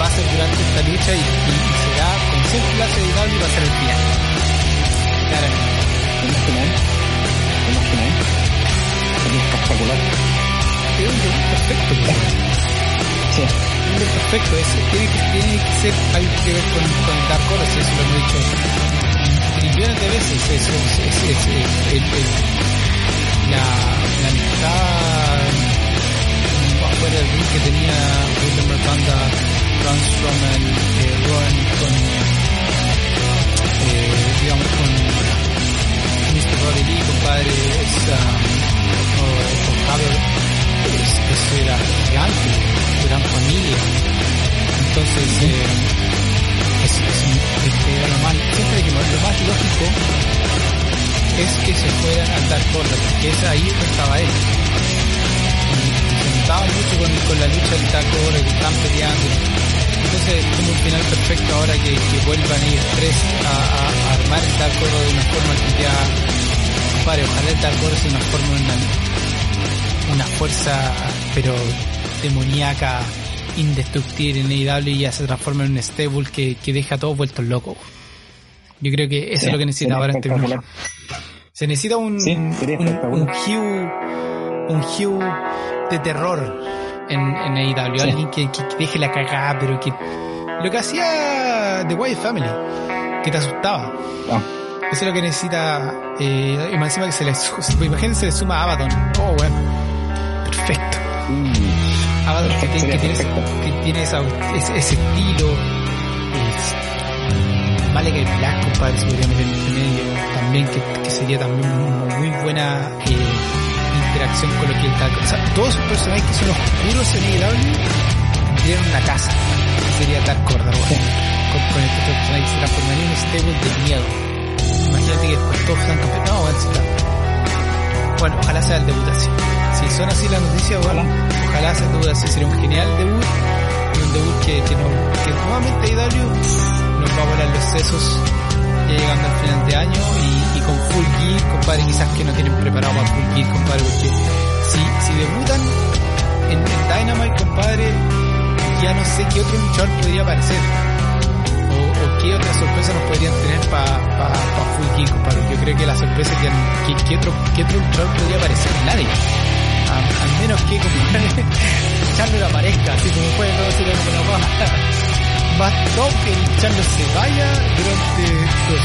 va a ser durante esta lucha y, y- y será con la CW y va a ser el final. Claramente. ¿Te imaginas? Sería espectacular. Es un debut perfecto. Perfecto. Es, tiene, que, tiene que ser que ver con, con Dark Horse, eso lo hemos dicho trillones de veces. Eso es, es, es, es- la, la amistad mm, afuera del ring que tenía William Banda, Braun Strowman, eh, con, eh, con Mr. Roddy compadre, es, um, o, eso era gigante, gran familia. Entonces, eh, es, es, es- era lo más, siempre lo más lógico es que se fueran al Dark Order, porque es ahí donde estaba él. Notaba mucho con, con la lucha del Dark Order, que están peleando. Entonces es como un final perfecto ahora que, que vuelvan ellos tres a, a, a armar el Order de una forma que ya, compadre, ojalá el Dark Order se transforme en una, una fuerza, pero demoníaca, indestructible en AEW y ya se transforme en un stable que, que deja a todos vueltos locos. Yo creo que eso Sí, es lo que necesita ahora este minuto. Se necesita un, Sí, un, sería un, Hugh de terror en, en AEW. Sí. Alguien que, que- que deje la cagada, pero que lo que hacía The Wyatt Family, que te asustaba. Ah, Eso es lo que necesita. Eh, y más encima que se le, pues imagínense se le suma a Abaddon. Oh, bueno. Perfecto. mm, Abaddon que, que tiene, ese- que tiene esa, ese, ese estilo. Es, vale que el Black, compadre, se podría meter en medio. También, que, que sería también una muy buena eh, interacción con lo que él está. O sea, todos esos personajes que son oscuros en AEW tendrían una casa. que Sería Dark Order, weón. Con, con estos personajes que se transformarían en un stable de miedo. Imagínate que después todos están. No, sí, claro. Bueno, ojalá sea el debut así. Si son así las noticias, bueno, ojalá sea el debut así. Sería un genial debut. Y un debut que, que, no, que nuevamente IW nos va a volar los sesos ya llegando al final de año y, con Full Gear, compadre, quizás que no tienen preparado para Full Gear, compadre, porque si, si debutan en, en Dynamite, compadre, ya no sé qué otro luchador podría aparecer. O, qué otra sorpresa nos podrían tener para pa, pa Full Gear, compadre. Yo creo que la sorpresa que, que, otro, que luchador podría aparecer, nadie. Al menos que Charlo aparezca, así como fue todo así como la baja. Bastó que el Charlo se vaya durante los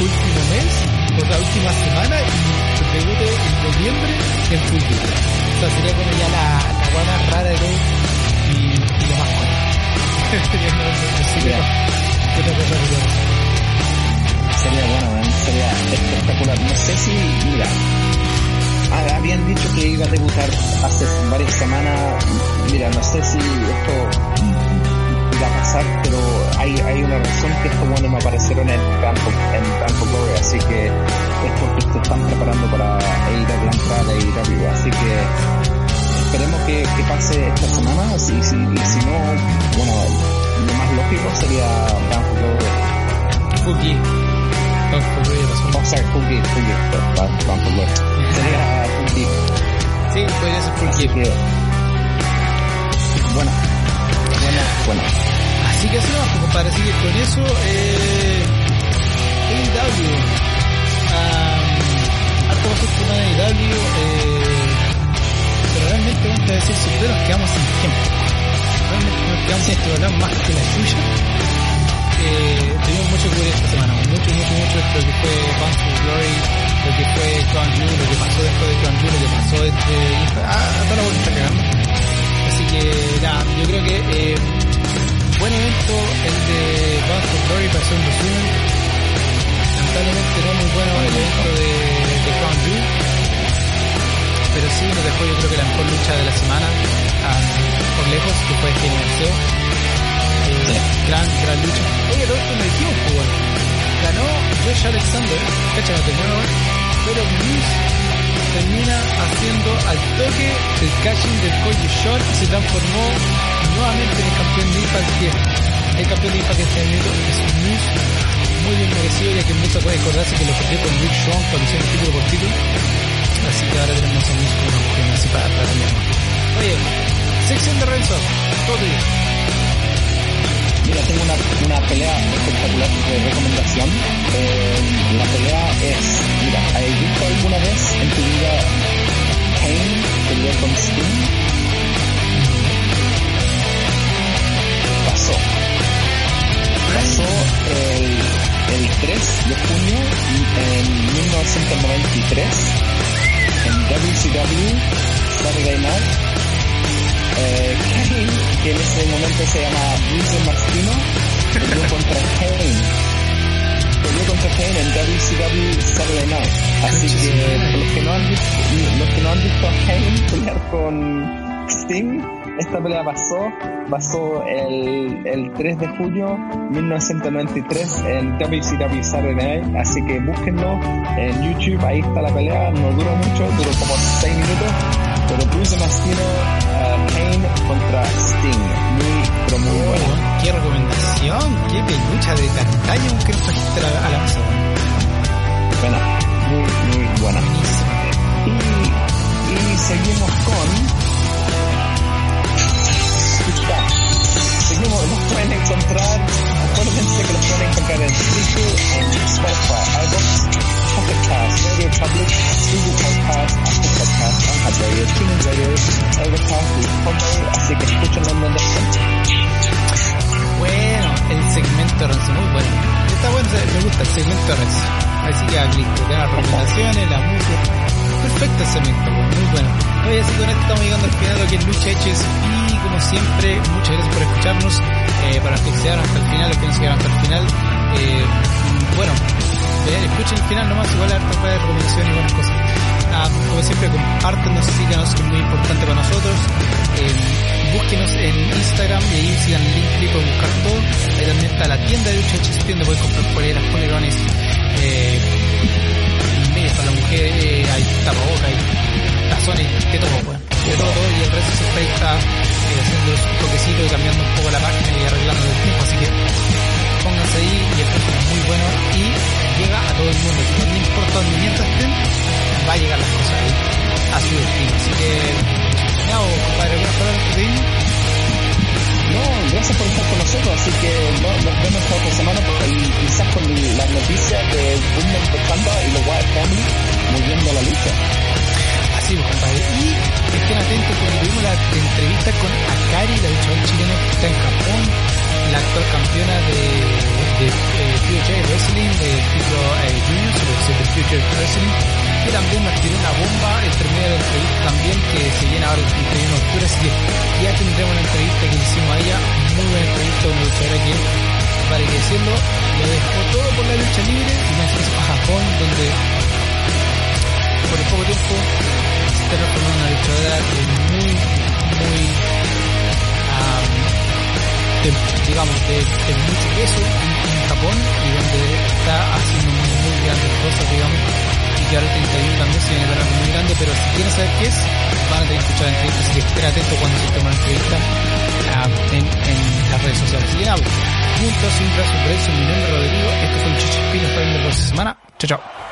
últimos meses, o la última semana, y se debute en noviembre en Gear. O sea, sería como ya la, más rara de todo y, y lo más bueno. Sería cosa sería bueno, man, sería espectacular. No sé si, mira, habían dicho que iba a debutar hace varias semanas. Mira, no sé si esto iba a pasar, pero hay, hay una razón que estos buenos me aparecieron en Campo, en Campo Glory, así que es porque se están preparando para ir a la entrada de AEW, así que esperemos que, que pase esta semana, si, y si no, bueno, lo más lógico sería Campo Glory. Full Full Gear pasó. Oh, sorry, Full Gear, Full Gear, Campo Glory. Sería Full Gear. Sí, podría ser Full Así Gear. que, bueno, bueno, bueno. Así que así vamos, compadre. Así que con eso, eh, AEW. Um, harto más tema de AEW. Eh, pero realmente, vamos a decir, siempre nos quedamos sin tiempo. Realmente nos quedamos sin tiempo, hablar más que la suya. Eh, tuvimos mucho que cubrir esta semana. Mucho, lo que fue Bound for Glory, lo que fue Crown Jewel, lo que pasó después de Crown Jewel, lo que pasó entre... Ah, toda la vuelta cagando. Así que nada, yo creo que eh, buen evento el de Bound for Glory para hacer un resumen. Lamentablemente no muy bueno el evento de, de Crown Jewel. Pero sí nos dejó yo creo que la mejor lucha de la semana ah, por lejos, que fue Cell. Eh, gran, gran lucha. Oye, lo otro me dijimos, pues, bueno. Ganó Josh Alexander, terminó, ¿no? pero Moose termina haciendo al toque el catching del Koji Shot y se transformó nuevamente en el campeón de Impact que el campeón de Impact este año es Moose muy bien merecido ya que Moose puede acordarse que lo perdió con Rick Strong cuando hicieron título por título así que ahora tenemos a Moose como un campeón así para, para oye sección de Renzo todo tuyo Mira, tengo una, una pelea espectacular de recomendación. Eh, la pelea es, mira, ¿has visto alguna vez en tu vida Kane pelear con Sting? Pasó. Pasó el, el 3 de junio en 1993 en WCW Saturday Night eh, Kane, que en ese momento se llama Bruce Martino, peleó contra Kane. Peleó contra Kane en WCW Saturday Night. Así que los que no han visto, los que no han visto a Kane pelear con Sting, esta pelea pasó, pasó el, el 3 de junio 1993 en WCW Saturday Night, así que búsquenlo en YouTube, ahí está la pelea, no duró mucho, duró como 6 minutos, pero Bruce Mastino, Kane contra Sting, muy, pero muy bueno. Oh, qué recomendación, qué pelucha de castaño que trajiste a la, a la mesa. Bueno, muy, muy buena. Y, y seguimos con... Seguimos, nos pueden encontrar, acuérdense que los pueden encontrar en Twitter, en Spotify, iVoox, Bueno, el segmento Renzo, muy bueno. Está bueno, me gusta el segmento Renzo. Así que listo, las recomendaciones, la música. Perfecto el segmento, muy bueno. Oye, así con esto estamos llegando al final de lo Lucha y como siempre, muchas gracias por escucharnos. Para los que se hasta el final, los que no se hasta el final. Eh, bueno, eh, escuchen el final nomás, igual harta de recomendaciones y buenas cosas. Ah, como siempre, compártenos, síganos, que es muy importante para nosotros. Eh, búsquenos en Instagram y ahí sigan el link, clic pueden buscar todo. Ahí también está la tienda de Lucha Eches, donde pueden comprar poleras, polerones, eh, medias para la mujer, eh, hay tapabocas, hay tazones, de todo, bueno, de todo, y el resto ahí está eh, haciendo un toquecito y cambiando un poco la página y arreglando el tiempo, así que pónganse ahí y el es muy bueno y llega a todo el mundo, si no importa donde mientras estén, va a llegar las cosas ahí a su destino, así que nada, compadre, algunas palabras que. No, gracias por estar con nosotros, así que no, nos vemos esta otra semana porque y quizás con las noticias de Women de Chamba y los Wild Family volviendo a la lucha. Así pues, compadre. Y estén atentos porque tuvimos la entrevista con Akari, la luchadora chilena que está en Japón, la actual campeona de, de, Future Wrestling, de título eh, Junior, sobre de Future Wrestling, que también nos tiró una bomba. Entre medio entrevista también, que se viene ahora el 31 de octubre, así que ya tendremos una entrevista que hicimos a ella, muy buena entrevista, una luchadora que, para que decirlo, lo dejó todo por la lucha libre y nos hizo a Japón, donde por el poco tiempo se está transformando en una luchadora de muy, muy, de, digamos, de, de, mucho peso Japón y donde está haciendo muy, grandes cosas, digamos, y que ahora el 31 también se viene algo muy grande, pero si quieren saber qué es, van a tener que escuchar la entrevista, así que estén atentos cuando se tome la entrevista um, en, en las redes sociales. Así que nada, juntos, sin brazos, por mi nombre es Rodrigo, esto fue un Chichispino para el de la semana. Chao, chao.